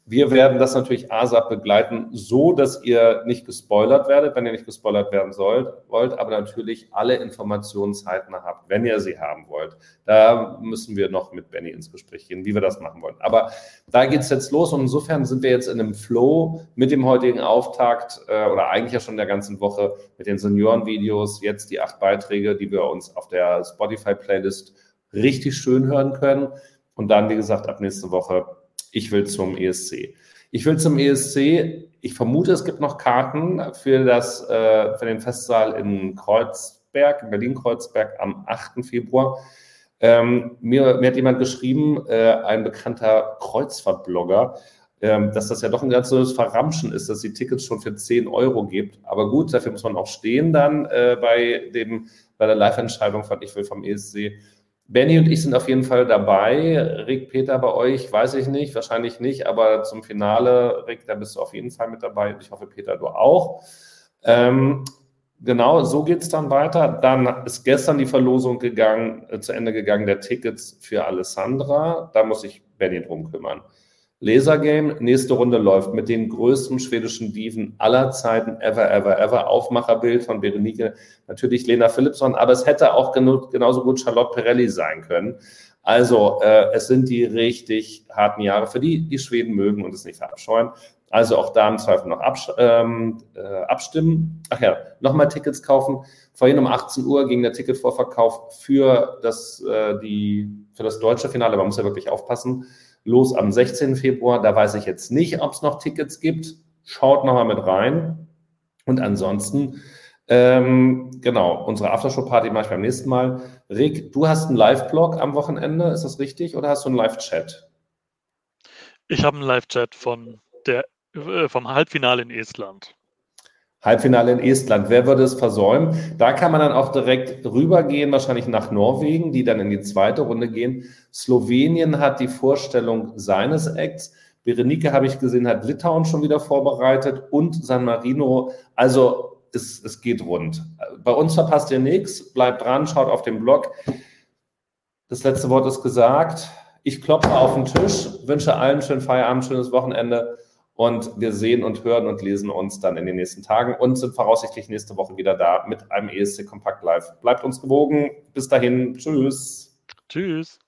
Wir werden das natürlich ASAP begleiten, so dass ihr nicht gespoilert werdet, wenn ihr nicht gespoilert werden sollt, wollt, aber natürlich alle Informationszeiten habt, wenn ihr sie haben wollt. Da müssen wir noch mit Benny ins Gespräch gehen, wie wir das machen wollen. Aber da geht es jetzt los und insofern sind wir jetzt in einem Flow mit dem heutigen Auftakt äh, oder eigentlich ja schon der ganzen Woche mit den Seniorenvideos, jetzt die acht Beiträge, die wir uns auf der Spotify-Playlist richtig schön hören können. Und dann, wie gesagt, ab nächste Woche ich will zum ESC. Ich will zum ESC. Ich vermute, es gibt noch Karten für, das, äh, für den Festsaal in Kreuzberg, in Berlin-Kreuzberg am 8. Februar. Ähm, mir, mir, hat jemand geschrieben, äh, ein bekannter Kreuzfahrtblogger, ähm, dass das ja doch ein ganz ganzes Verramschen ist, dass die Tickets schon für 10 Euro gibt. Aber gut, dafür muss man auch stehen dann äh, bei, dem, bei der Live-Entscheidung von Ich will vom ESC. Benny und ich sind auf jeden Fall dabei. Rick, Peter, bei euch weiß ich nicht, wahrscheinlich nicht, aber zum Finale, Rick, da bist du auf jeden Fall mit dabei ich hoffe, Peter, du auch. Ähm, genau, so geht es dann weiter. Dann ist gestern die Verlosung gegangen, äh, zu Ende gegangen der Tickets für Alessandra. Da muss sich Benny drum kümmern. Lasergame, nächste Runde läuft mit den größten schwedischen Diven aller Zeiten, ever, ever, ever. Aufmacherbild von Berenike, natürlich Lena Philipsson, aber es hätte auch genauso gut Charlotte Pirelli sein können. Also, äh, es sind die richtig harten Jahre, für die die Schweden mögen und es nicht verabscheuen. Also auch da im Zweifel noch abs ähm, äh, abstimmen. Ach ja, nochmal Tickets kaufen. Vorhin um 18 Uhr ging der Ticketvorverkauf für das, äh, die, für das deutsche Finale. Man muss ja wirklich aufpassen los am 16. Februar. Da weiß ich jetzt nicht, ob es noch Tickets gibt. Schaut nochmal mit rein. Und ansonsten, ähm, genau, unsere Aftershow-Party mache ich beim nächsten Mal. Rick, du hast einen Live-Blog am Wochenende, ist das richtig? Oder hast du einen Live-Chat? Ich habe einen Live-Chat von der, äh, vom Halbfinale in Estland. Halbfinale in Estland. Wer würde es versäumen? Da kann man dann auch direkt rübergehen, wahrscheinlich nach Norwegen, die dann in die zweite Runde gehen. Slowenien hat die Vorstellung seines Acts. Berenike, habe ich gesehen, hat Litauen schon wieder vorbereitet und San Marino. Also es, es geht rund. Bei uns verpasst ihr nichts. Bleibt dran, schaut auf den Blog. Das letzte Wort ist gesagt. Ich klopfe auf den Tisch, wünsche allen schönen Feierabend, schönes Wochenende. Und wir sehen und hören und lesen uns dann in den nächsten Tagen und sind voraussichtlich nächste Woche wieder da mit einem ESC Kompakt Live. Bleibt uns gewogen. Bis dahin. Tschüss. Tschüss.